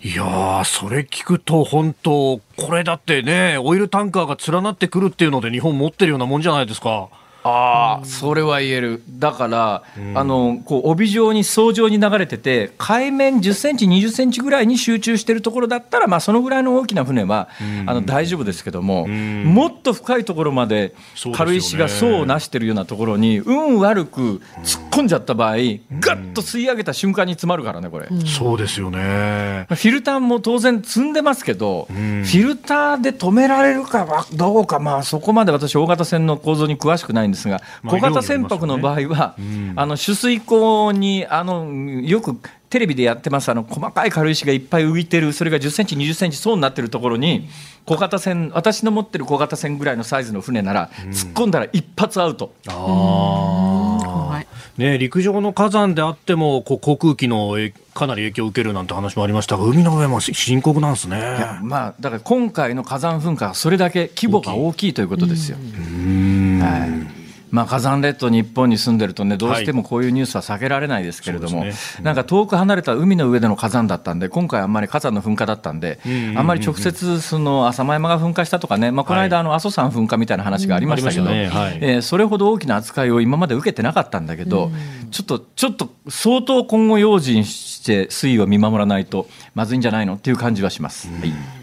C: いやー、それ聞くと本当、これだってね、オイルタンカーが連なってくるっていうので日本持ってるようなもんじゃないですか。
A: ああ、それは言える。だから、あの、こう、帯状に、層状に流れてて、海面10センチ、20センチぐらいに集中してるところだったら、まあ、そのぐらいの大きな船は、あの、大丈夫ですけども、もっと深いところまで軽石が層をなしてるようなところに、運悪く突っ込んじゃった場合、ガッと吸い上げた瞬間に詰まるからね、これ。
C: そうですよね。
A: フィルターも当然積んでますけど、フィルターで止められるかはどうか、まあ、そこまで私、大型船の構造に詳しくないんですが、
C: まあ
A: 小型船舶の場合は、あの取水口にあのよくテレビでやってますあの細かい軽石がいっぱい浮いてる、それが10センチ、20センチ層になってるところに、小型船、私の持ってる小型船ぐらいのサイズの船なら、突っ込んだら一発アウト。
B: はい。
C: ね、陸上の火山であってもこう航空機のえかなり影響を受けるなんて話もありましたが海の上もし深刻なんですね。
A: まあ、だから今回の火山噴火はそれだけ規模が大きいということですよ。はいまあ、火山列島、日本に住んでるとね、どうしてもこういうニュースは避けられないですけれども、
C: そうですね。
A: なんか遠く離れた海の上での火山だったんで、今回、あんまり火山の噴火だったんで、あんまり直接、その浅間山が噴火したとかね、まあ、この間、阿蘇山噴火みたいな話がありましたけど、
C: はい。
A: えーそれほど大きな扱いを今まで受けてなかったんだけど、ちょっと、ちょっと相当今後、用心して推移を見守らないとまずいんじゃないのっていう感じはします。はい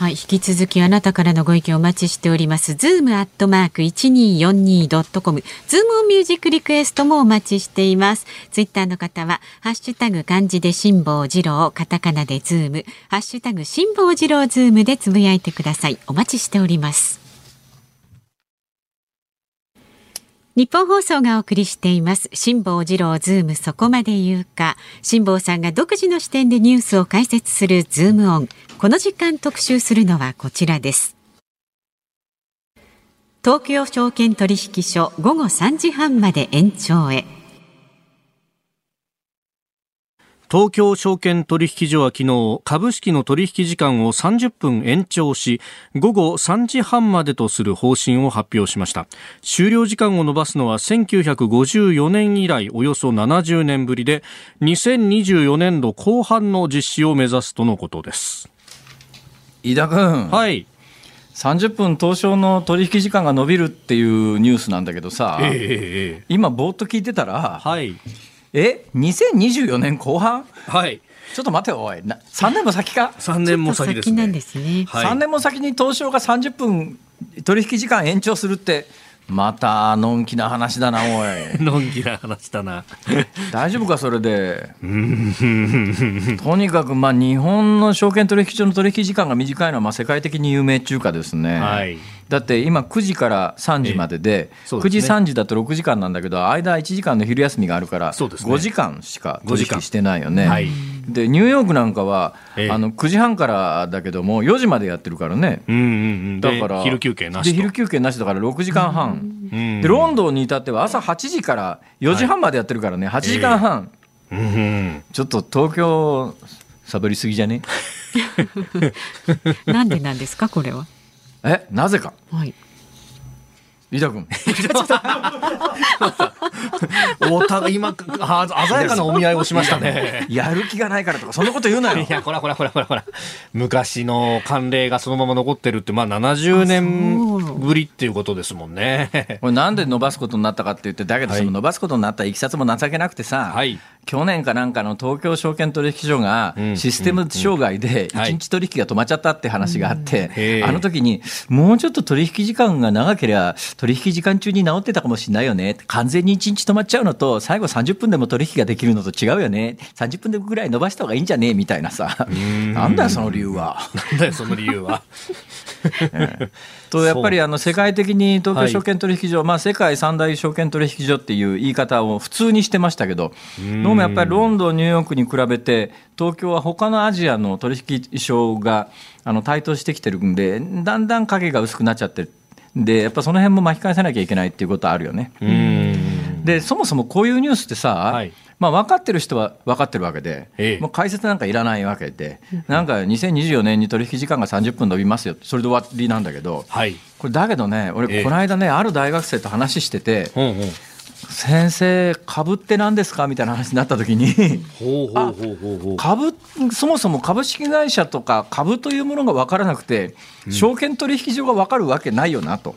B: はい、引き続きあなたからのご意見お待ちしております。ズームアットマーク一二四二ドットコム、ズームオンミュージックリクエストもお待ちしています。ツイッターの方はハッシュタグ漢字で辛坊治郎、カタカナでズーム、ハッシュタグ辛坊治郎ズームでつぶやいてください。お待ちしております。ニッポン放送がお送りしています。辛坊治郎ズームそこまで言うか。辛坊さんが独自の視点でニュースを解説するズームオン。この時間特集するのはこちらです。東京証券取引所午後3時半まで延長へ。
C: 東京証券取引所は昨日株式の取引時間を30分延長し午後3時半までとする方針を発表しました。終了時間を延ばすのは1954年以来およそ70年ぶりで2024年度後半の実施を目指すとのことです。
A: 飯田君。
C: はい。
A: 30分東証の取引時間が伸びるっていうニュースなんだけどさ、
C: えー、
A: 今ぼーっと聞いてたら、
C: はい、
A: え2024年後半？
C: はい。
A: ちょっと待てよおい。な3年も先か
C: ？3年も先ですね。
B: 先ですね、
A: はい、3年も先に東証が30分取引時間延長するってまたのんきな話だなおい。<laughs>
C: のんきな話だな。<laughs>
A: 大丈夫かそれで？<laughs> とにかくまあ日本の証券取引所の取引時間が短いのはまあ世界的に有名中華ですね、
C: はい
A: だって今9時から3時までで、ええ、9時3時だと6時間なんだけど間1時間の昼休みがあるから5時間しか取引してないよね。はい、でニューヨークなんかは、ええ、あの9時半からだけども4時までやってるからね、
C: うんうんうん、
A: だから
C: 昼休憩なし
A: で昼休憩なしだから6時間半、うん、でロンドンに至っては朝8時から4時半までやってるからね、8時間半、
C: えー、
A: ちょっと東京サボりすぎじゃね？<laughs>
B: なんでなんですかこれは？
A: えなぜか、
B: はい、
A: 飯田君。<laughs>
C: お互い今鮮やかなお見合いをしましたね。
A: やる気がないからとかそんなこと言うなよ。
C: いやほらほらほらほらほら。昔の慣例がそのまま残ってるってまあ70年ぶりっていうことですもんね。
A: これなんで伸ばすことになったかって言ってだけどその伸ばすことになったい。きさつも情けなくてさ、
C: はい、
A: 去年かなんかの東京証券取引所がシステム障害で1日取引が止まっちゃったって話があって、あの時にもうちょっと取引時間が長ければ取引時間中に治ってたかもしれないよね。完全に1日止まっちゃうのと最後30分でも取引ができるのと違うよね。30分でぐらい伸ばした方がいいんじゃね？えみたいなさ。なんだよその理由は。
C: なんだよその理由は。<laughs>
A: とやっぱりあの世界的に東京証券取引所、はい、まあ、世界三大証券取引所っていう言い方を普通にしてましたけど、どうもやっぱりロンドン、ニューヨークに比べて、東京は他のアジアの取引所があの台頭してきてるんで、だんだん影が薄くなっちゃってる。でやっぱその辺も巻き返さなきゃいけないっていうことはあるよね。でそもそもこういうニュースってさ、はい、まあ、分かってる人は分かってるわけで、ええ、もう解説なんかいらないわけで、なんか2024年に取引時間が30分伸びますよ、それで終わりなんだけど、
C: はい、
A: これだけどね、俺、この間ね、ある大学生と話してて、先生、株って何ですか？みたいな話になった時に。株、そもそも株式会社とか株というものが分からなくて、証券取引所が分かるわけないよなと。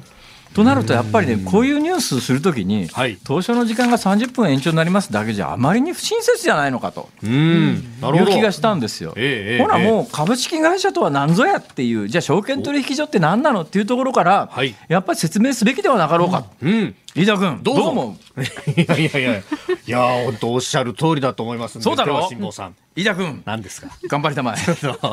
A: となるとやっぱりねこういうニュースするときに、はい、当初の時間が30分延長になりますだけじゃあまりに不親切じゃないのかと。いう気がしたんですよ。え。ほらもう株式会社とは何ぞやっていうじゃあ証券取引所って何なのっていうところから、はい、やっぱり説明すべきではなかろうか。
C: うん、うん
A: 飯田君どう思
C: ういやいやいや。いや本当おっしゃる通りだと思います
A: そうだろ
C: 辛坊さん。
A: 飯田君
C: 何ですか？
A: 頑張りたま
C: え。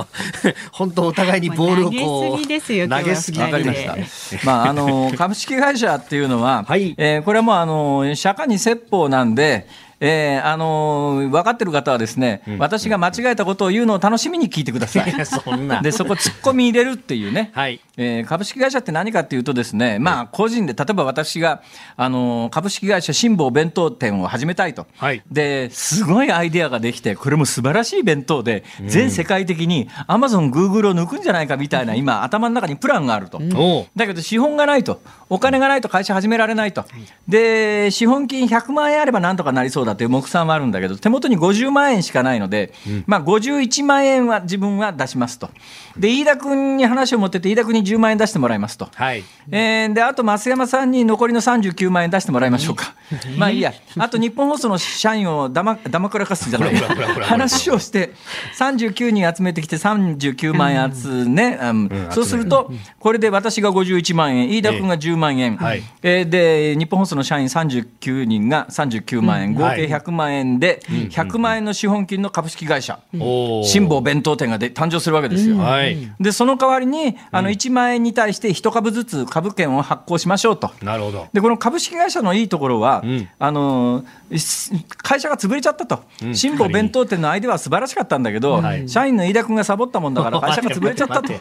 C: <laughs> 本当お互いにボールをこう投げすぎ
A: わかりました。まああの株式会社っていうのは、はい、えー、これはもうあの釈迦に説法なんでえー、あのー、分かってる方はですね、うん、私が間違えたことを言うのを楽しみに聞いてください。<laughs>
C: そんな。
A: でそこ突っ込み入れるっていうね、<laughs>
C: はい。
A: えー、株式会社って何かっていうとですね、まあ、個人で例えば私が、あのー、株式会社辛坊弁当店を始めたいと、
C: はい、
A: ですごいアイデアができてこれも素晴らしい弁当で、うん、全世界的にアマゾングーグルを抜くんじゃないかみたいな <laughs> 今頭の中にプランがあると、うん、だけど資本がないとお金がないと会社始められないと、で資本金100万円あればなんとかなりそうだだという目算はあるんだけど、手元に50万円しかないので、まあ、51万円は自分は出しますと。で、飯田君に話を持ってって、飯田君に10万円出してもらいますと。
C: はい。
A: えーで、あと増山さんに残りの39万円出してもらいましょうか。まあいいや。あと日本放送の社員をだま、だまくらかすじゃない話をして、39人集めてきて39万円集ね。うんそうすると、これで私が51万円、飯田君が10万円。
C: はい
A: えーで、日本放送の社員39人が39万円、合計100万円で、100万円の資本金の株式会社、辛坊弁当店がで誕生するわけですよ。
C: はい。
A: で、その代わりに、あの、1万円に対して1株ずつ株券を発行しましょうと。
C: なるほど。
A: で、この株式会社のいいところは、
C: ん。
A: あの、す会社が潰れちゃったと。辛坊弁当店のアイデアは素晴らしかったんだけど、
C: はい。
A: 社員の飯田君がサボったもんだから会社が潰れちゃったと。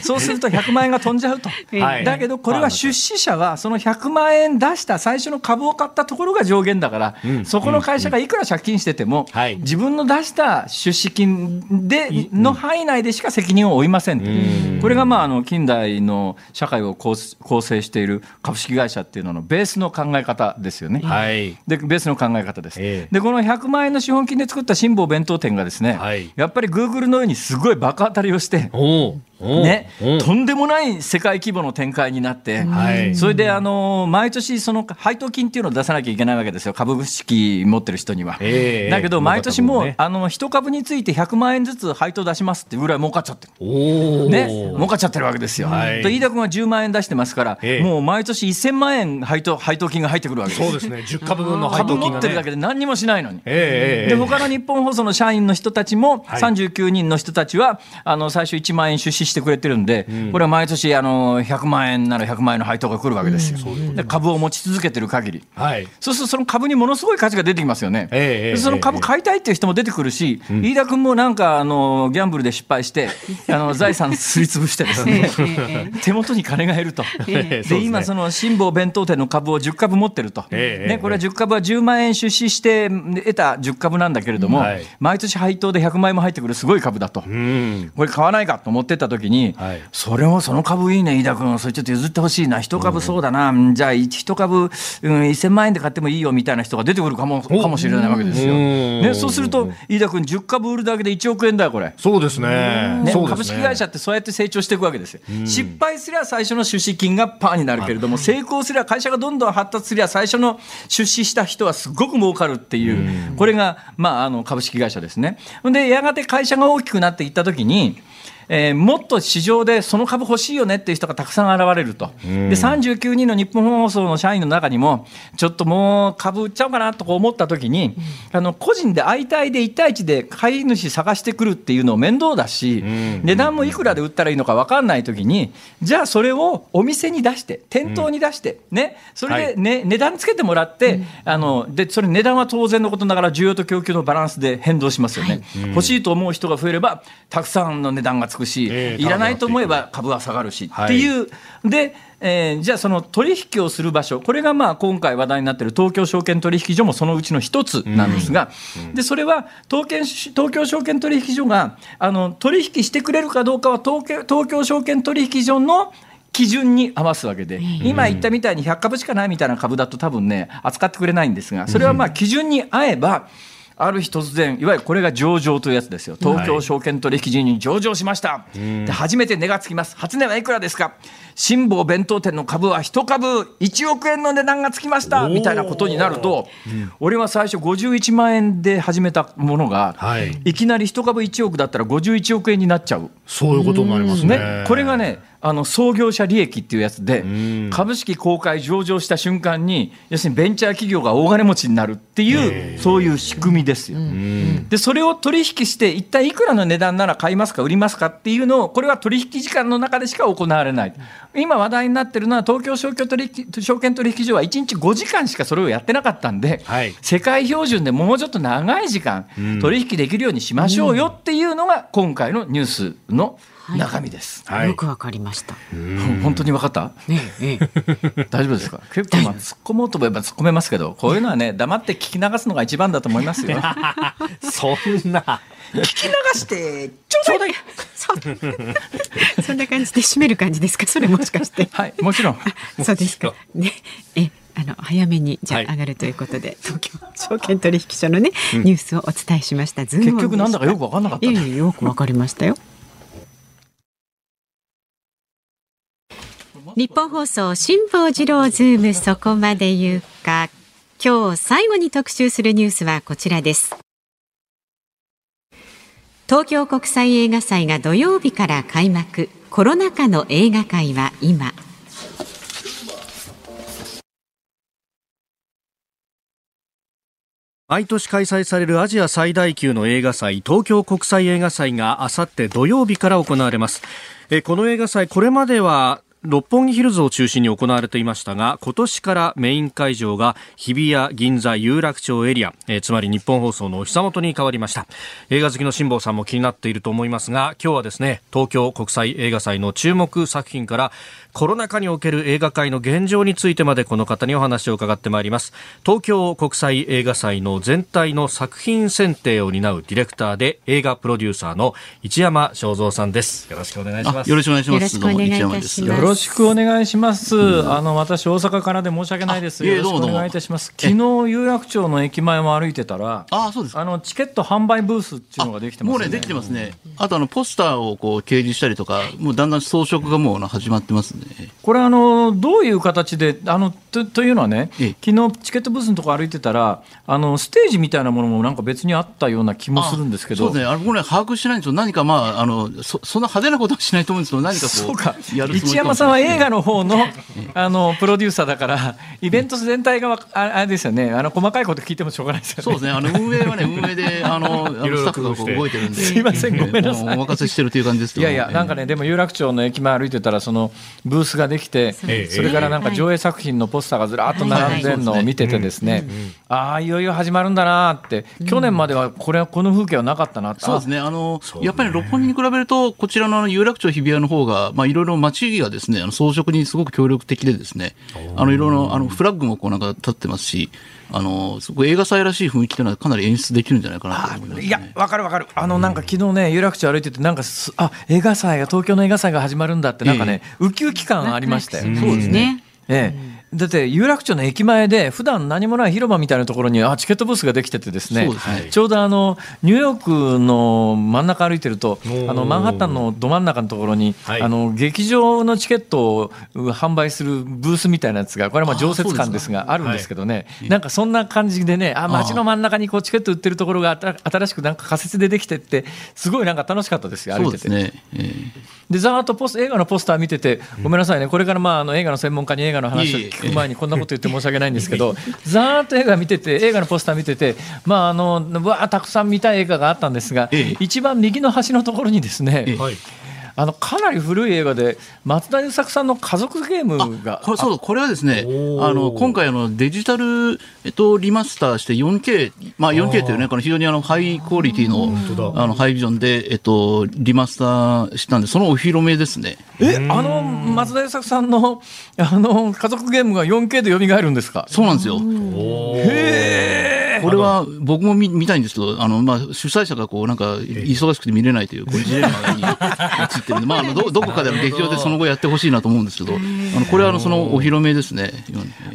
A: そうすると100万円が飛んじゃうと。
C: はい。
A: だけど、これは出資者は、その100万円出した最初の株を買ったところが上限だから、そこの会社がいくら借金してても、
C: はい。
A: 自分の出した出資金での範囲内でしか責任を負いませんと。これが、まあ、あの近代の社会を構構成している株式会社っていうののベースの考え方ですよね。
C: はい。
A: でベースの考え方です、
C: ええ。
A: でこの100万円の資本金で作った辛坊弁当店がですね、
C: はい。
A: やっぱりグーグルのようにすごい爆当たりをして、ね。とんでもない世界規模の展開になって、
C: はい。
A: それであの毎年その配当金っていうのを出さなきゃいけないわけですよ。株式持ってる人には。
C: ええ。
A: だけど毎年もう、
C: ね
A: あの一株について100万円ずつ配当出しますっていうぐらい儲かっちゃってる。ね、儲かっちゃってるわけですよ。
C: はい。
A: で飯田君は10万円出してますから、
C: ええ。
A: もう毎年1000万円配当配当金が入ってくるわけです。
C: そうですね。10株分の配
A: 株
C: 当金がね。
A: 持ってるだけで何にもしないのに。で他の日本放送の社員の人たちも、
C: はい。
A: 39人の人たちはあの最初1万円出資してくれてるんで、これは毎年あの100万円なら100万円の配当が来るわけですよ、で株を持ち続けてる限り。
C: はい。
A: そうするとその株にものすごい価値が出てきますよね。
C: ええええ
A: でその株買いたいっていう人も出てくるし、飯田君もなんかあのギャンブルで失敗して、<laughs> あの財産すりつぶしてですね、手元に金が減ると。
C: ええ
A: で今その辛坊弁当店の株を10株持ってると、
C: ええ
A: ね、これは10株は10万円出資して得た10株なんだけれども、
C: はい
A: 毎年配当で100万円も入ってくるすごい株だと。
C: うん。
A: これ買わないかと思ってった時に、
C: はい。
A: それもその株いいね飯田君。それちょっと譲ってほしいな。一株そうだな、じゃあ一株、うん、1000万円で買ってもいいよみたいな人が出てくるかもかもしれないわけですよ。
C: うん。
A: ね、そうすると飯田君10株売るだけで1億円だよこれ。
C: そうですね。
A: ね
C: そうですね。
A: 株式会社ってそうやって成長していくわけですよ。失敗すりゃ最初の出資金がパーになるけれども、成功すりゃ会社がどんどん発達すりゃ最初の出資した人はすごく儲かるっていう、これが、まあ、あの株式会社ですね。で、やがて会社が大きくなっていったときに、えーもっと市場でその株欲しいよねっていう人がたくさん現れると、で39人の日本放送の社員の中にも、ちょっともう株売っちゃおうかなとか思ったときに、あの個人で相対で1対1で買い主探してくるっていうの面倒だし、値段もいくらで売ったらいいのか分かんないときに、じゃあそれをお店に出して、店頭に出して、ね、それで、ね値段つけてもらって、あので、それ値段は当然のことながら、需要と供給のバランスで変動しますよね。欲しいと思う人が増えれば、たくさんの値段がつくし、
C: ええ
A: いらないと思えば株は下がるし、
C: はい。
A: っていう、で、えーじゃあその取引をする場所、これがまあ今回話題になっている東京証券取引所もそのうちの一つなんですが、でそれは東京東京証券取引所があの取引してくれるかどうかは東京東京証券取引所の基準に合わすわけで、今言ったみたいに100株しかないみたいな株だと多分ね、扱ってくれないんですが、それはまあ基準に合えば、ある日突然、いわゆるこれが上場というやつですよ。東京証券取引所に上場しました。で初めて値がつきます。初値はいくらですか？辛坊弁当店の株は1株1億円の値段がつきましたみたいなことになると、俺は最初51万円で始めたものが、
C: はい
A: いきなり1株1億だったら51億円になっちゃう。
C: そういうことになりますね。
A: ね、これがねあの創業者利益っていうやつで株式公開上場した瞬間に要するにベンチャー企業が大金持ちになるっていうそういう仕組みですよ。でそれを取引して一体いくらの値段なら買いますか売りますかっていうのをこれは取引時間の中でしか行われない。今話題になってるのは東京証券取引証券取引所は1日5時間しかそれをやってなかったんで、
C: はい。
A: 世界標準でもうちょっと長い時間取引できるようにしましょうよっていうのが今回のニュースの中身です。
C: はい
B: よくわかりました。
A: 本当に分かった？
B: ねええ <laughs>
A: 大丈夫ですか？結構まあ突っ込もうと思えば突っ込めますけどこういうのはね黙って聞き流すのが一番だと思いますよ <laughs>
C: そんな。
A: 聞き流してちょうだい <laughs>
B: そんな感じで締める感じですか？それもしかして。
A: はいもちろん
B: そうですか。ね、え、あの早めにじゃ上がるということで、はい、東京証券取引所のね、うん、ニュースをお伝えしました。
A: 結局なんだかよく分かんなかった、ね、
B: いやいやよく分かりましたよ。日本放送辛坊治郎ズームそこまで言うか。今日最後に特集するニュースはこちらです。東京国際映画祭が土曜日から開幕。コロナ禍の映画界は今。
C: 毎年開催されるアジア最大級の映画祭東京国際映画祭があさって土曜日から行われます。この映画祭これまでは六本木ヒルズを中心に行われていましたが今年からメイン会場が日比谷銀座有楽町エリア、えー、つまり日本放送のお膝元に変わりました。映画好きの辛坊さんも気になっていると思いますが今日はですね東京国際映画祭の注目作品からコロナ禍における映画界の現状についてまでこの方にお話を伺ってまいります。東京国際映画祭の全体の作品選定を担うディレクターで映画プロデューサーの一山正蔵さんです。よろしくお願いします。
D: よろしくお願いします。
B: よろしくお願いします
A: よろしくお願いします、うん、あの私大阪からで申し訳ないです。よろしくお願いいたします。昨日有楽町の駅前も歩いてたら
D: あそうです
A: あのチケット販売ブースっていうのができてますね。
D: もうねできてますね。あとあのポスターをこう掲示したりとかもうだんだん装飾がもう始まってますね。
A: これあのどういう形であのとというのはね、昨日チケットブースのとこ歩いてたらあのステージみたいなものもなんか別にあったような気もするんですけど。
D: そうですね。あれ僕ね把握してないんですよ。何かまああのそそんな派手なことはしないと思うんですけど何かこうか。
A: やる一山さんは映画の方の <laughs> あのプロデューサーだからイベント全体があれですよね。あの細かいこと聞いてもしょうがないですよね。
D: そうですね。あの運営はね <laughs> 運営であのあのスタッフがこう動いてるんで。
A: すいませんごめんなさい。
D: お任せしてるという感じです
A: いやいやなんかねでも有楽町の駅前歩いてたらそのブースができてそれからなんか上映作品のポスターがずらっと並んでるのを見ててですね、ああいよいよ始まるんだなって。去年まではこれこの風景はなかったな
D: そうですね。あのやっぱり六本木に比べるとこちらの有楽町日比谷の方がまあいろいろ街がですねあの装飾にすごく協力的でですねあのいろいろあのフラッグもこうなんか立ってますしあのすごく映画祭らしい雰囲気というのはかなり演出できるんじゃないかなと思います、
A: ね、いやわかるわかる。あのなんか昨日ね有楽町歩いててなんかあ映画祭が東京の映画祭が始まるんだってなんかね、えー、ウキウキ感ありましたよ、
B: そうですね。
A: ええ、だって有楽町の駅前で普段何もない広場みたいなところにあチケットブースができててですね、ね、ちょうどあのニューヨークの真ん中歩いてるとあのマンハッタンのど真ん中のところに、はい、あの劇場のチケットを販売するブースみたいなやつがこれはまあ常設館ですがあるんですけどね、はい、なんかそんな感じでねあ街の真ん中にこうチケット売ってるところが新しくなんか仮設でできてってすごいなんか楽しかったですよ歩いてて。
D: ねえ。
A: ー、でざーっとポス映画のポスター見ててごめんなさいね。これからまああの映画の専門家に映画の話を聞く前にこんなこと言って申し訳ないんですけど <laughs> ざーっと映画見てて映画のポスター見ててまああのわたくさん見たい映画があったんですが、一番右の端のところにですね、あのかなり古い映画で松田優作さんの家族ゲームが。
D: これそうこれはですねあの今回あのデジタル、えっと、リマスターして 4K、まあ、4K というねこの非常にあのハイクオリティのあのハイビジョンで、えっと、リマスターしたんでそのお披露目ですね。
A: えあの松田優作さんのあの家族ゲームが 4K で蘇るんですか？
D: そうなんですよ。
A: へえ
D: これは僕も見見たいんですけど、あのまあ、主催者がこうなんか忙しくて見れないという、こうジレンマに陥ってるんで、まあ、あのどどこかでの劇場でその後やってほしいなと思うんですけど、あのこれはあのそのお披露目ですね。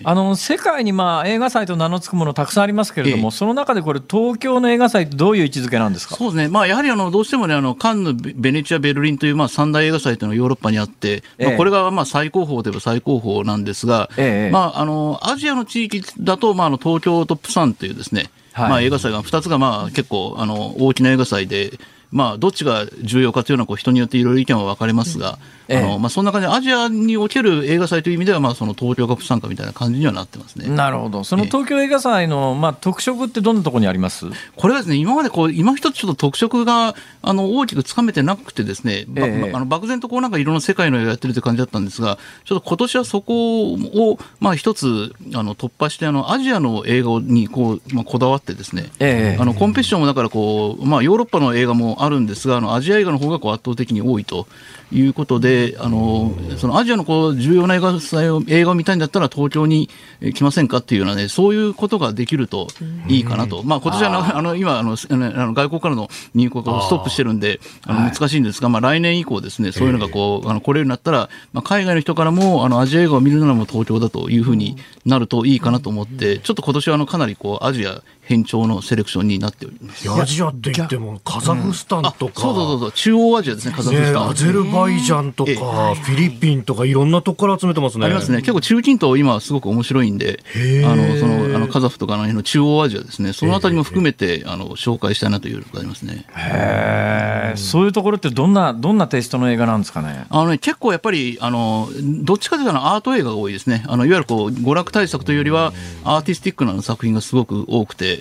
A: あの世界にまあ映画祭と名の付くものたくさんありますけれども、その中でこれ、東京の映画祭ってどういう位置づけなんですか？
D: そうですね、まあ、やはりあのどうしてもね、あのカンヌ、ベネチア、ベルリンというまあ三大映画祭というのがヨーロッパにあって、まあ、これがまあ最高峰といえば最高峰なんですが、まあ、あのアジアの地域だと、まあ、あの東京トップ3というですね、はい、まあ、映画祭が2つがまあ結構あの大きな映画祭で、まあ、どっちが重要かというのはこう人によっていろいろ意見は分かれますが、あのまあ、そんな感じでアジアにおける映画祭という意味では、まあ、その東京が不参加みたいな感じにはなってますね。
A: なるほど、その東京映画祭の、まあ、特色ってどんなところにあります？
D: これはですね、今までこう今一つちょっと特色があの大きくつかめてなくてですね、えあの漠然とこうなんかいろんな世界の映画やってるという感じだったんですが、ちょっと今年はそこを、まあ、一つあの突破してあの、アジアの映画にこう、まあ、こだわってですね、え。あのコンペティションもだからこう、まあ、ヨーロッパの映画もあるんですが、あのアジア映画の方がこう圧倒的に多いということで、あのそのアジアのこう重要な映画祭を映画を見たいんだったら東京に来ませんかっていうようなね、そういうことができるといいかなと。まあ今年はあの今あのあの外国からの入国をストップしてるんで、あの難しいんですが、まあ来年以降ですね、そういうのがこう、あの来れるようになったら、まあ海外の人からもあのアジア映画を見るならもう東京だというふうになるといいかなと思って、ちょっと今年はあのかなりこうアジア偏重のセレクションになっております。
C: アジアって言ってもカザフスタンとか、うん、
D: そうそうそう。中央アジアですねカザフスタ
C: ン、アゼルバイジャンとか、フィリピンとかいろんなとこから集めてますね。
D: ありますね結構中近東今すごく面白いんであのそのあのカザフとかのの中央アジアですね。そのあたりも含めてあの紹介したいなというのがありますね。
A: へそういうところってどんなどんなテイストの映画なんですかね？
D: あのね結構やっぱりあのどっちかというとアート映画が多いですね。あのいわゆるこう娯楽対策というよりはアーティスティックな作品がすごく多くて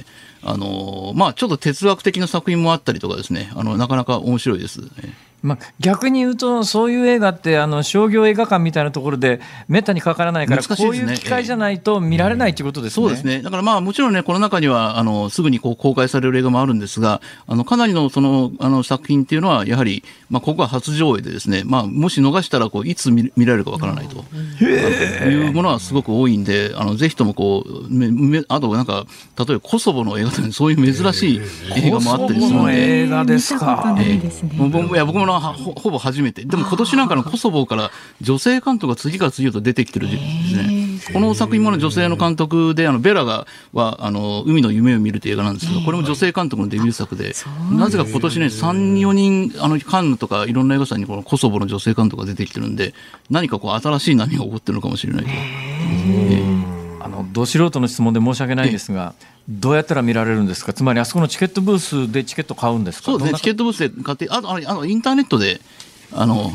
D: あのまあ、ちょっと哲学的な作品もあったりとかですね、あのなかなか面白いです。
A: まあ、逆に言うと、そういう映画ってあの商業映画館みたいなところでめったにかからないから、ね、こういう機会じゃないと見られないということです
D: ね、そうですね。だからまあもちろんね、この中にはあのすぐにこう公開される映画もあるんですが、あのかなりのそのあの作品っていうのは、やはり、まあ、ここは初上映で、ですね、まあ、もし逃したらこういつ見られるかわからないと。いうものはすごく多いんで、あのぜひともこうめあとなんか、例えばコソボの映画とかそういう珍しい映画もあったりするので。
A: 映画ですか、え
D: ー、いや僕もほほぼ初めて。でも今年なんかのコソボから女性監督が次から次へと出てきてるんですね。この作品もの女性の監督で、あのベラがはあの海の夢を見るという映画なんですけど、これも女性監督のデビュー作で、なぜか今年ね、3、4人、あのカンヌとかいろんな映画祭にこのコソボの女性監督が出てきてるんで、何かこう新しい波が起こってるのかもしれないと。
A: あのど素人の質問で申し訳ないですが、どうやったら見られるんですか、つまりあそこのチケットブースでチケット買うんですか？
D: そうですね、チケットブースで買って、あとあのインターネットであの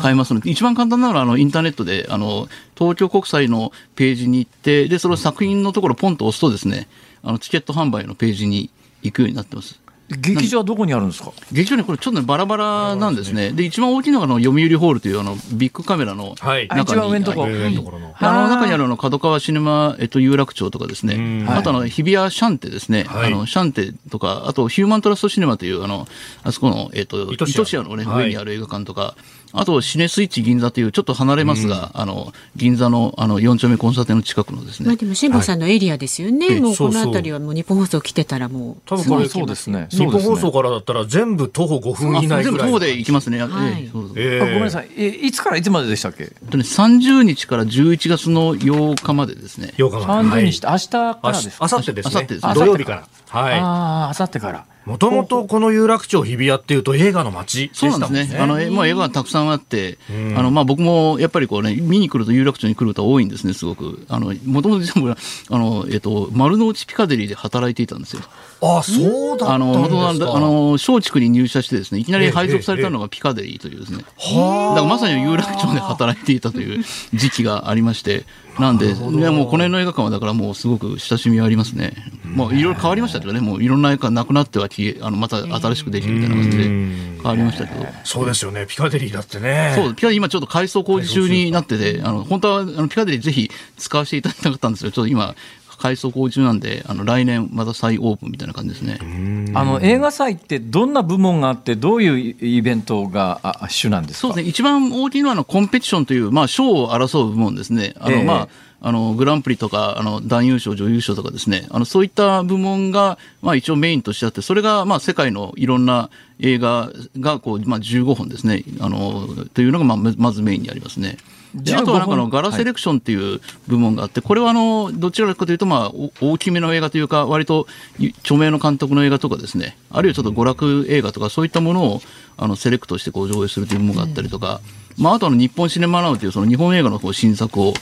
D: 買えますので、一番簡単なのはあのインターネットであの東京国際のページに行って、でその作品のところ、ポンと押すとですね、あのチケット販売のページに行くようになってます。
A: 劇場はどこにあるんですか？
D: 劇場ね、これちょっと、ね、バラバラなんですね。で、一番大きいのがあの読売ホールというあのビッグカメラの中に、はい、
A: 一番上のとこ。ろ。
D: あの中にあるの角川シネマ、えっと、有楽町とかですね、あとあの日比谷シャンテですね、はい、あのシャンテとか、あとヒューマントラストシネマというあのあそこの、えっと、糸シアの、ね、上にある映画館とか、あと、シネスイッチ銀座という、ちょっと離れますが、うん、あの、銀座の、あの、4丁目コンサートの近くのですね。まあ
B: でも、辛坊さんのエリアですよね。はい、もう、この辺りはもう日本放送来てたらもう、
C: 多分これ、そうですね。日本放送からだったら全部徒歩5分以内ぐらい。全部
D: 徒歩で行きますね。はい、
A: えー、えー、ごめんなさい。え、いつからいつまででしたっけ？
D: とね、30日から11月の8日までですね。
A: 8日まで。30日って、明日からですか？
C: 明後日ですね。明後日
D: です。
C: 土曜日から。
A: はい。ああ、明後日から。
C: もともとこの有楽町日比谷っていうと映画の街
D: そうなんですね。あの、まあ、映画がたくさんあって、あの、まあ、僕もやっぱりこうね、見に来ると有楽町に来ること多いんですね、すごく。あの、もともと実は、あの、えっと、丸の内ピカデリーで働いていたんですよ。
C: あ、そうだあの、もともと、
D: あの、松竹に入社してですね、いきなり配属されたのがピカデリーというですね。だからまさに有楽町で働いていたという時期がありまして、なんで、いやもうこの辺の映画館はだからもうすごく親しみはありますね。もういろいろ変わりましたけどね、もういろんな映画なくなってはあのまた新しくできるみたいな感じで変わりましたけど。
C: そうですよね、ピカデリーだってね。
D: そう、ピカデリー今ちょっと改装工事中になってて、あの本当はあのピカデリーぜひ使わせていただきたかったんですけど、ちょっと今改装工事中なんで、あの来年また再オープンみたいな感じですね。
A: あの映画祭ってどんな部門があってどういうイベントが主なんです
D: か？そうですね。一番大きいのはあのコンペティションというまあ賞を争う部門ですね。あの、えー、まあ。あのグランプリとかあの男優賞、女優賞とかですねあのそういった部門が、まあ、一応メインとしてあってそれが、まあ、世界のいろんな映画がこう、まあ、15本ですねあのというのが、まあ、まずメインにありますね。あとはなんかのガラセレクションっていう部門があって、これはあのどちらかというとまあ大きめの映画というか、割と著名の監督の映画とかですね、あるいはちょっと娯楽映画とか、そういったものをあのセレクトしてこう上映するというものがあったりとか、まあ、あとの日本シネマナウというその日本映画のこう新作を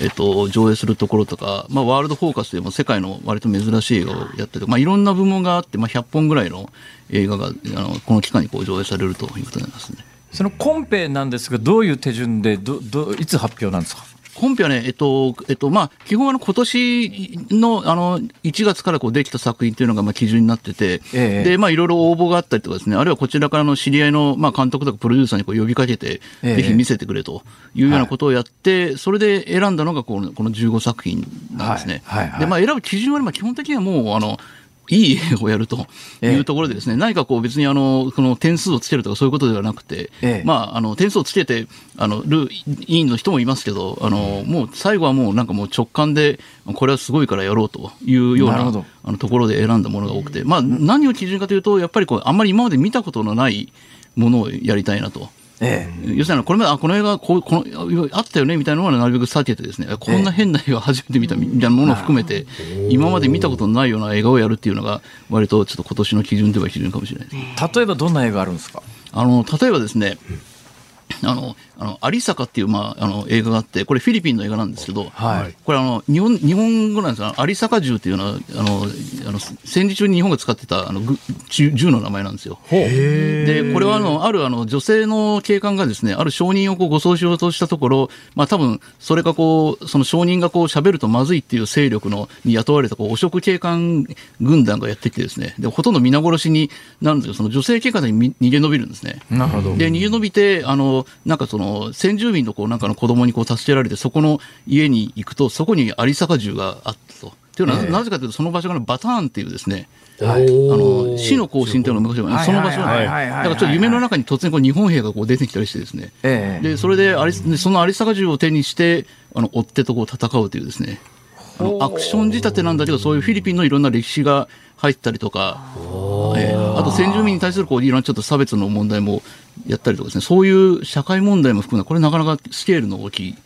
D: えっと、上映するところとか、まあ、ワールドフォーカスというも世界の割と珍しい映画をやってて、まあ、いろんな部門があって、まあ、100本ぐらいの映画があのこの期間にこう上映されるということになりますね。
A: そのコンペなんですが、どういう手順でどど、いつ発表なんですか？
D: 本編はね、えっと、えっと、まあ、基本は今年の、あの、1月からこうできた作品というのが、まあ、基準になってて、ええ、で、まあ、いろいろ応募があったりとかですね、あるいはこちらからの知り合いの、まあ、監督とかプロデューサーにこう呼びかけて、え、ぜひ見せてくれというようなことをやって、はい、それで選んだのがこの、この15作品なんですね。はい。はい。はい、で、まあ、選ぶ基準は、まあ、基本的にはもう、あの、いい映画をやるというところでですね、ええ、何かこう別にあの、この点数をつけるとかそういうことではなくて、え、まあ、あの、点数をつけて、あの、る委員の人もいますけど、あの、もう最後はもうなんかもう直感で、これはすごいからやろうというようなあのところで選んだものが多くて、まあ、何を基準かというと、やっぱりこう、あんまり今まで見たことのないものをやりたいなと。ええ、要するにこれまであこの映画こうこのあったよねみたいなのはなるべく避けてですね。こんな変な映画初めて見たみたいなものを含めて、今まで見たことのないような映画をやるっていうのが割とちょっと今年の基準といえば基準かもしれない
A: 例えばどんな映画あるんですか？
D: あの例えばですね、あの、あの、有坂っていう、まあ、あの、映画があって、これフィリピンの映画なんですけど、はい、これあの、日本、日本語なんですが、有坂銃っていうのは、あの、あの戦時中に日本が使ってた、あの、銃の名前なんですよ。で、これはあの、あるあの、女性の警官がですね、ある証人をこう護送しようとしたところ、まあ多分、それがこう、その証人がこう喋るとまずいっていう勢力の、に雇われたこう、汚職警官軍団がやってきてですね、で、ほとんど皆殺しになるんですけど、その女性警官に逃げ延びるんですね。
A: なるほど。
D: で、逃げ延びて、あの、なんかその先住民のこうなんかの子供にこう助けられてそこの家に行くとそこに有坂銃があったと。というのは、なぜかというとその場所がバターンっていうですねはい、あの死の行進というのが昔はその場所なんで、だからちょっと夢の中に突然こう日本兵がこう出てきたりしてですね、でそれでありその有坂銃を手にしてあの追ってとこう戦うというですねあのアクション仕立てなんだけどそういうフィリピンのいろんな歴史が入ったりとか、えー、あと先住民に対するこういろんなちょっと差別の問題もやったりとかですね、そういう社会問題も含めこれなかなかスケールの大きい。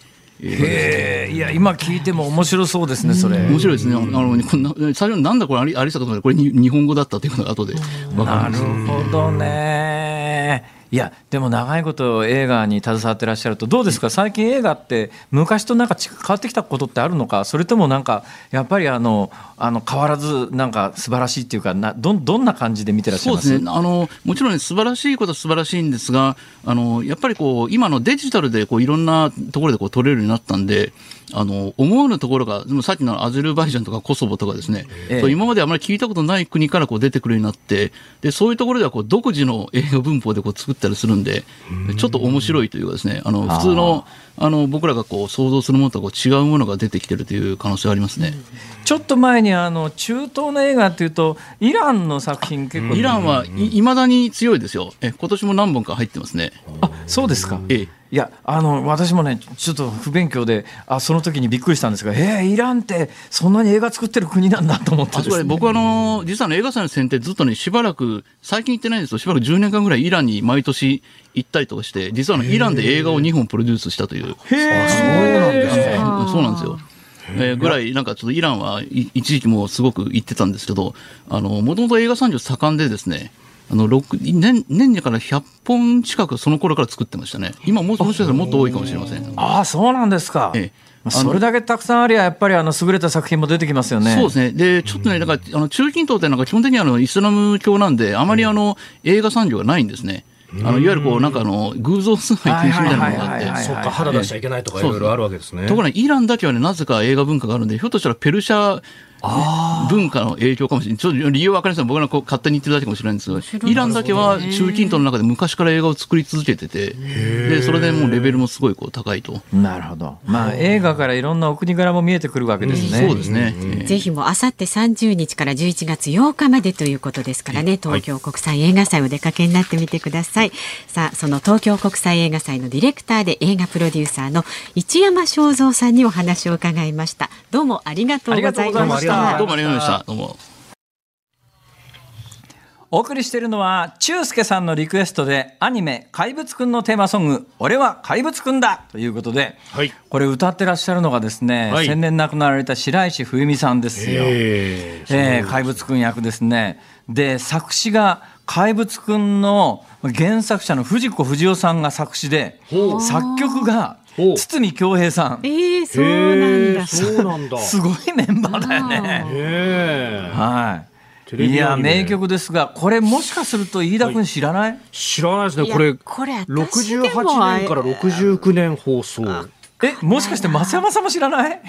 A: へえ、いや、今聞いても面白そうですね、それ。
D: 面白いですね。あの、こんな、最初なんだこれ、ありさかとこれ日本語だったっていうのが後で分か
A: るなるほどね。いやでも長いこと映画に携わってらっしゃるとどうですか？最近映画って昔となんか変わってきたことってあるのか？それともなんかやっぱりあのあの変わらずなんか素晴らしいっていうかなどどんな感じで見てらっしゃいます？
D: そうですね。あのもちろん、ね、素晴らしいことは素晴らしいんですがあのやっぱりこう今のデジタルでこういろんなところでこう撮れるようになったんであの思わぬところが、さっきのアゼルバイジャンとかコソボとかですね、ええ、そう今まであまり聞いたことない国からこう出てくるようになって、でそういうところではこう独自の映画文法でこう作ったりするんで、ちょっと面白いというかですね、あの普通のあの僕らがこう想像するものとこう違うものが出てきてるという可能性がありますね。
A: ちょっと前にあの中東の映画っていうとイランの作品結構
D: イランはいまだに強いですよ。え今年も何本か入ってますね。
A: あそうですか。ええいやあの私もねちょっと不勉強であその時にびっくりしたんですがえー、イランってそんなに映画作ってる国なんだと思って、
D: ね、僕はあの実はの映画祭の選定ずっとねしばらく最近行ってないんですけどしばらく10年間ぐらいイランに毎年行ったりとかして実はあのイランで映画を2本プロデュースしたという。
A: へえそうなんです
D: ね。そうなんですよ。えー、ぐらい、なんかちょっとイランは一時期もすごく行ってたんですけど、あの、もともと映画産業盛んでですね、あの年年にから100本近くその頃から作ってましたね。今ももしかしたらもっと多いかもしれません。
A: ああ、そうなんですか。ええ、それだけたくさんありゃ、やっぱりあの優れた作品も出てきますよね。
D: そうですね。で、ちょっとね、だから、あの中近東ってなんか基本的にあのイスラム教なんで、あまりあの、映画産業がないんですね。あのいわゆるこうなんかあの偶像崇拝禁止みたいなのがあって、
C: そうか肌出しちゃいけないとかいろいろあるわけですね。
D: ところがイランだけはねなぜか映画文化があるんで、ひょっとしたらペルシャ文化の影響かもしれない、ちょっと理由は分かりません、僕らこう勝手に言ってるだけかもしれないんですけど、イランだけは中近東の中で昔から映画を作り続けてて、でそれでもうレベルもすごいこう高いと。
A: なるほど、まあ、映画からいろんなお国柄も見えてくるわけですね。
D: そうですね、
B: ぜひもあさって30日から11月8日までということですからね、東京国際映画祭お出かけになってみてください。さあ、その東京国際映画祭のディレクターで映画プロデューサーの一山正蔵さんにお話を伺いました。どうもありがとうございました。
D: どうもありがとうございました。どうも。
A: お送りしているのは、中介さんのリクエストで、アニメ、怪物くんのテーマソング、俺は怪物くんだということで、はい、これ歌ってらっしゃるのがですね、はい、先年亡くなられた白石冬美さんですよ。えー、えー、怪物くん役ですね。で、作詞が、怪物くんの原作者の藤子不二雄さんが作詞で、作曲が、堤恭平さん。
B: えー、そうなんだ。
C: そうなんだ。
A: すごいメンバーだよね。はい。いや名曲ですがこれもしかすると飯田君知らない、はい、
C: 知らないですね。これこれ68年から69年放送。
A: えもしかして増山さんも知らない？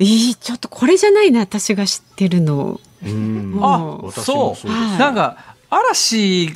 B: えー、ちょっとこれじゃないな私が知ってるの。
A: あそう、なんか嵐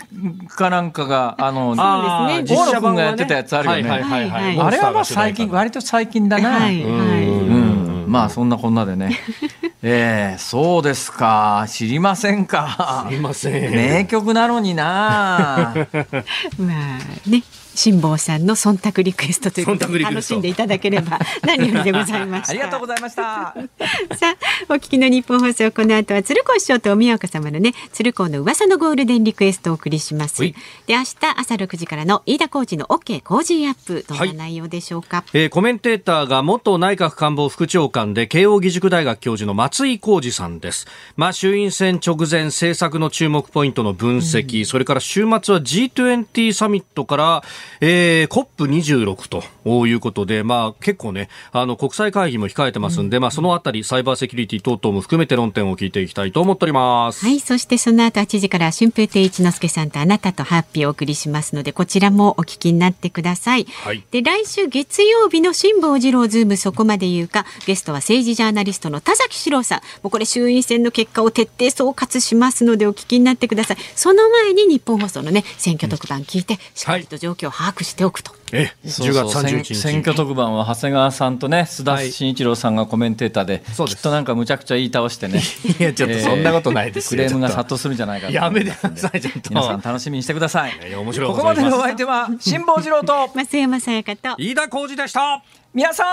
A: かなんかが、あの、あね、大野君がやってたやつあるよね。あれはまあ最近、割と最近だな。はい、はい。うん。まあそんなこんなでね、<laughs> ええー、そうですか。知りませんか。
C: 知りません。
A: 名曲なのにな。<laughs>
B: まあね。辛坊さんの忖度リクエストということで楽しんでいただければ <laughs> 何よりでございまし
A: ありがとうございました。<laughs> さ
B: あお聞きの日本放送この後は鶴子師匠とお宮岡様のね鶴子の噂のゴールデンリクエストをお送りします。で明日朝6時からの飯田浩二の OK 工事アップどんな内容でしょうか、はい、
C: えー、コメンテーターが元内閣官房副長官で慶應義塾大学教授の松井孝治さんです。まあ衆院選直前政策の注目ポイントの分析、うん、それから週末は G20 サミットからえー、COP26 ということで、まあ、結構ね、あの、国際会議も控えてますんで、うん、まあ、そのあたり、サイバーセキュリティ等々も含めて論点を聞いていきたいと思っております。
B: はい、そしてその後8時から、春風亭一之輔さんとあなたとハッピーをお送りしますので、こちらもお聞きになってください。はい、で、来週月曜日の辛坊治郎ズームそこまで言うか、ゲストは政治ジャーナリストの田崎史郎さん。もうこれ衆院選の結果を徹底総括しますので、お聞きになってください。その前にニッポン放送のね、選挙特番聞いて、しっかりと状況を把握しておくと。
C: え10月31日。
A: 選挙特番は長谷川さんとね須田慎一郎さんがコメンテーターで、はい、きっとなんかむちゃくちゃ言い倒してね。<laughs>
C: いやちょっとそんなことないです
A: クレームが殺到するんじゃないか
C: やめてくださいちょっと。
A: 皆さん楽しみにしてください。
C: いや面白い
A: ここまでのお相手は辛坊治郎と <laughs>
B: 増山さやかと。
C: 飯田浩二でした。
A: 皆さ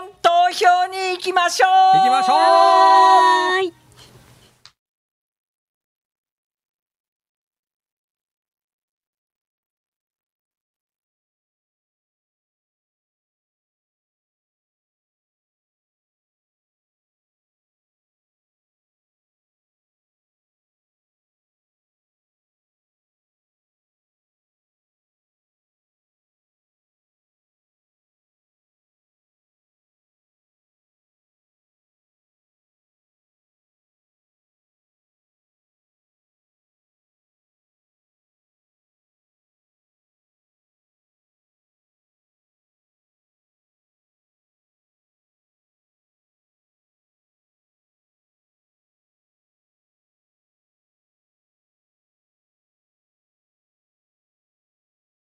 A: ん投票に行きましょう。
C: 行きましょう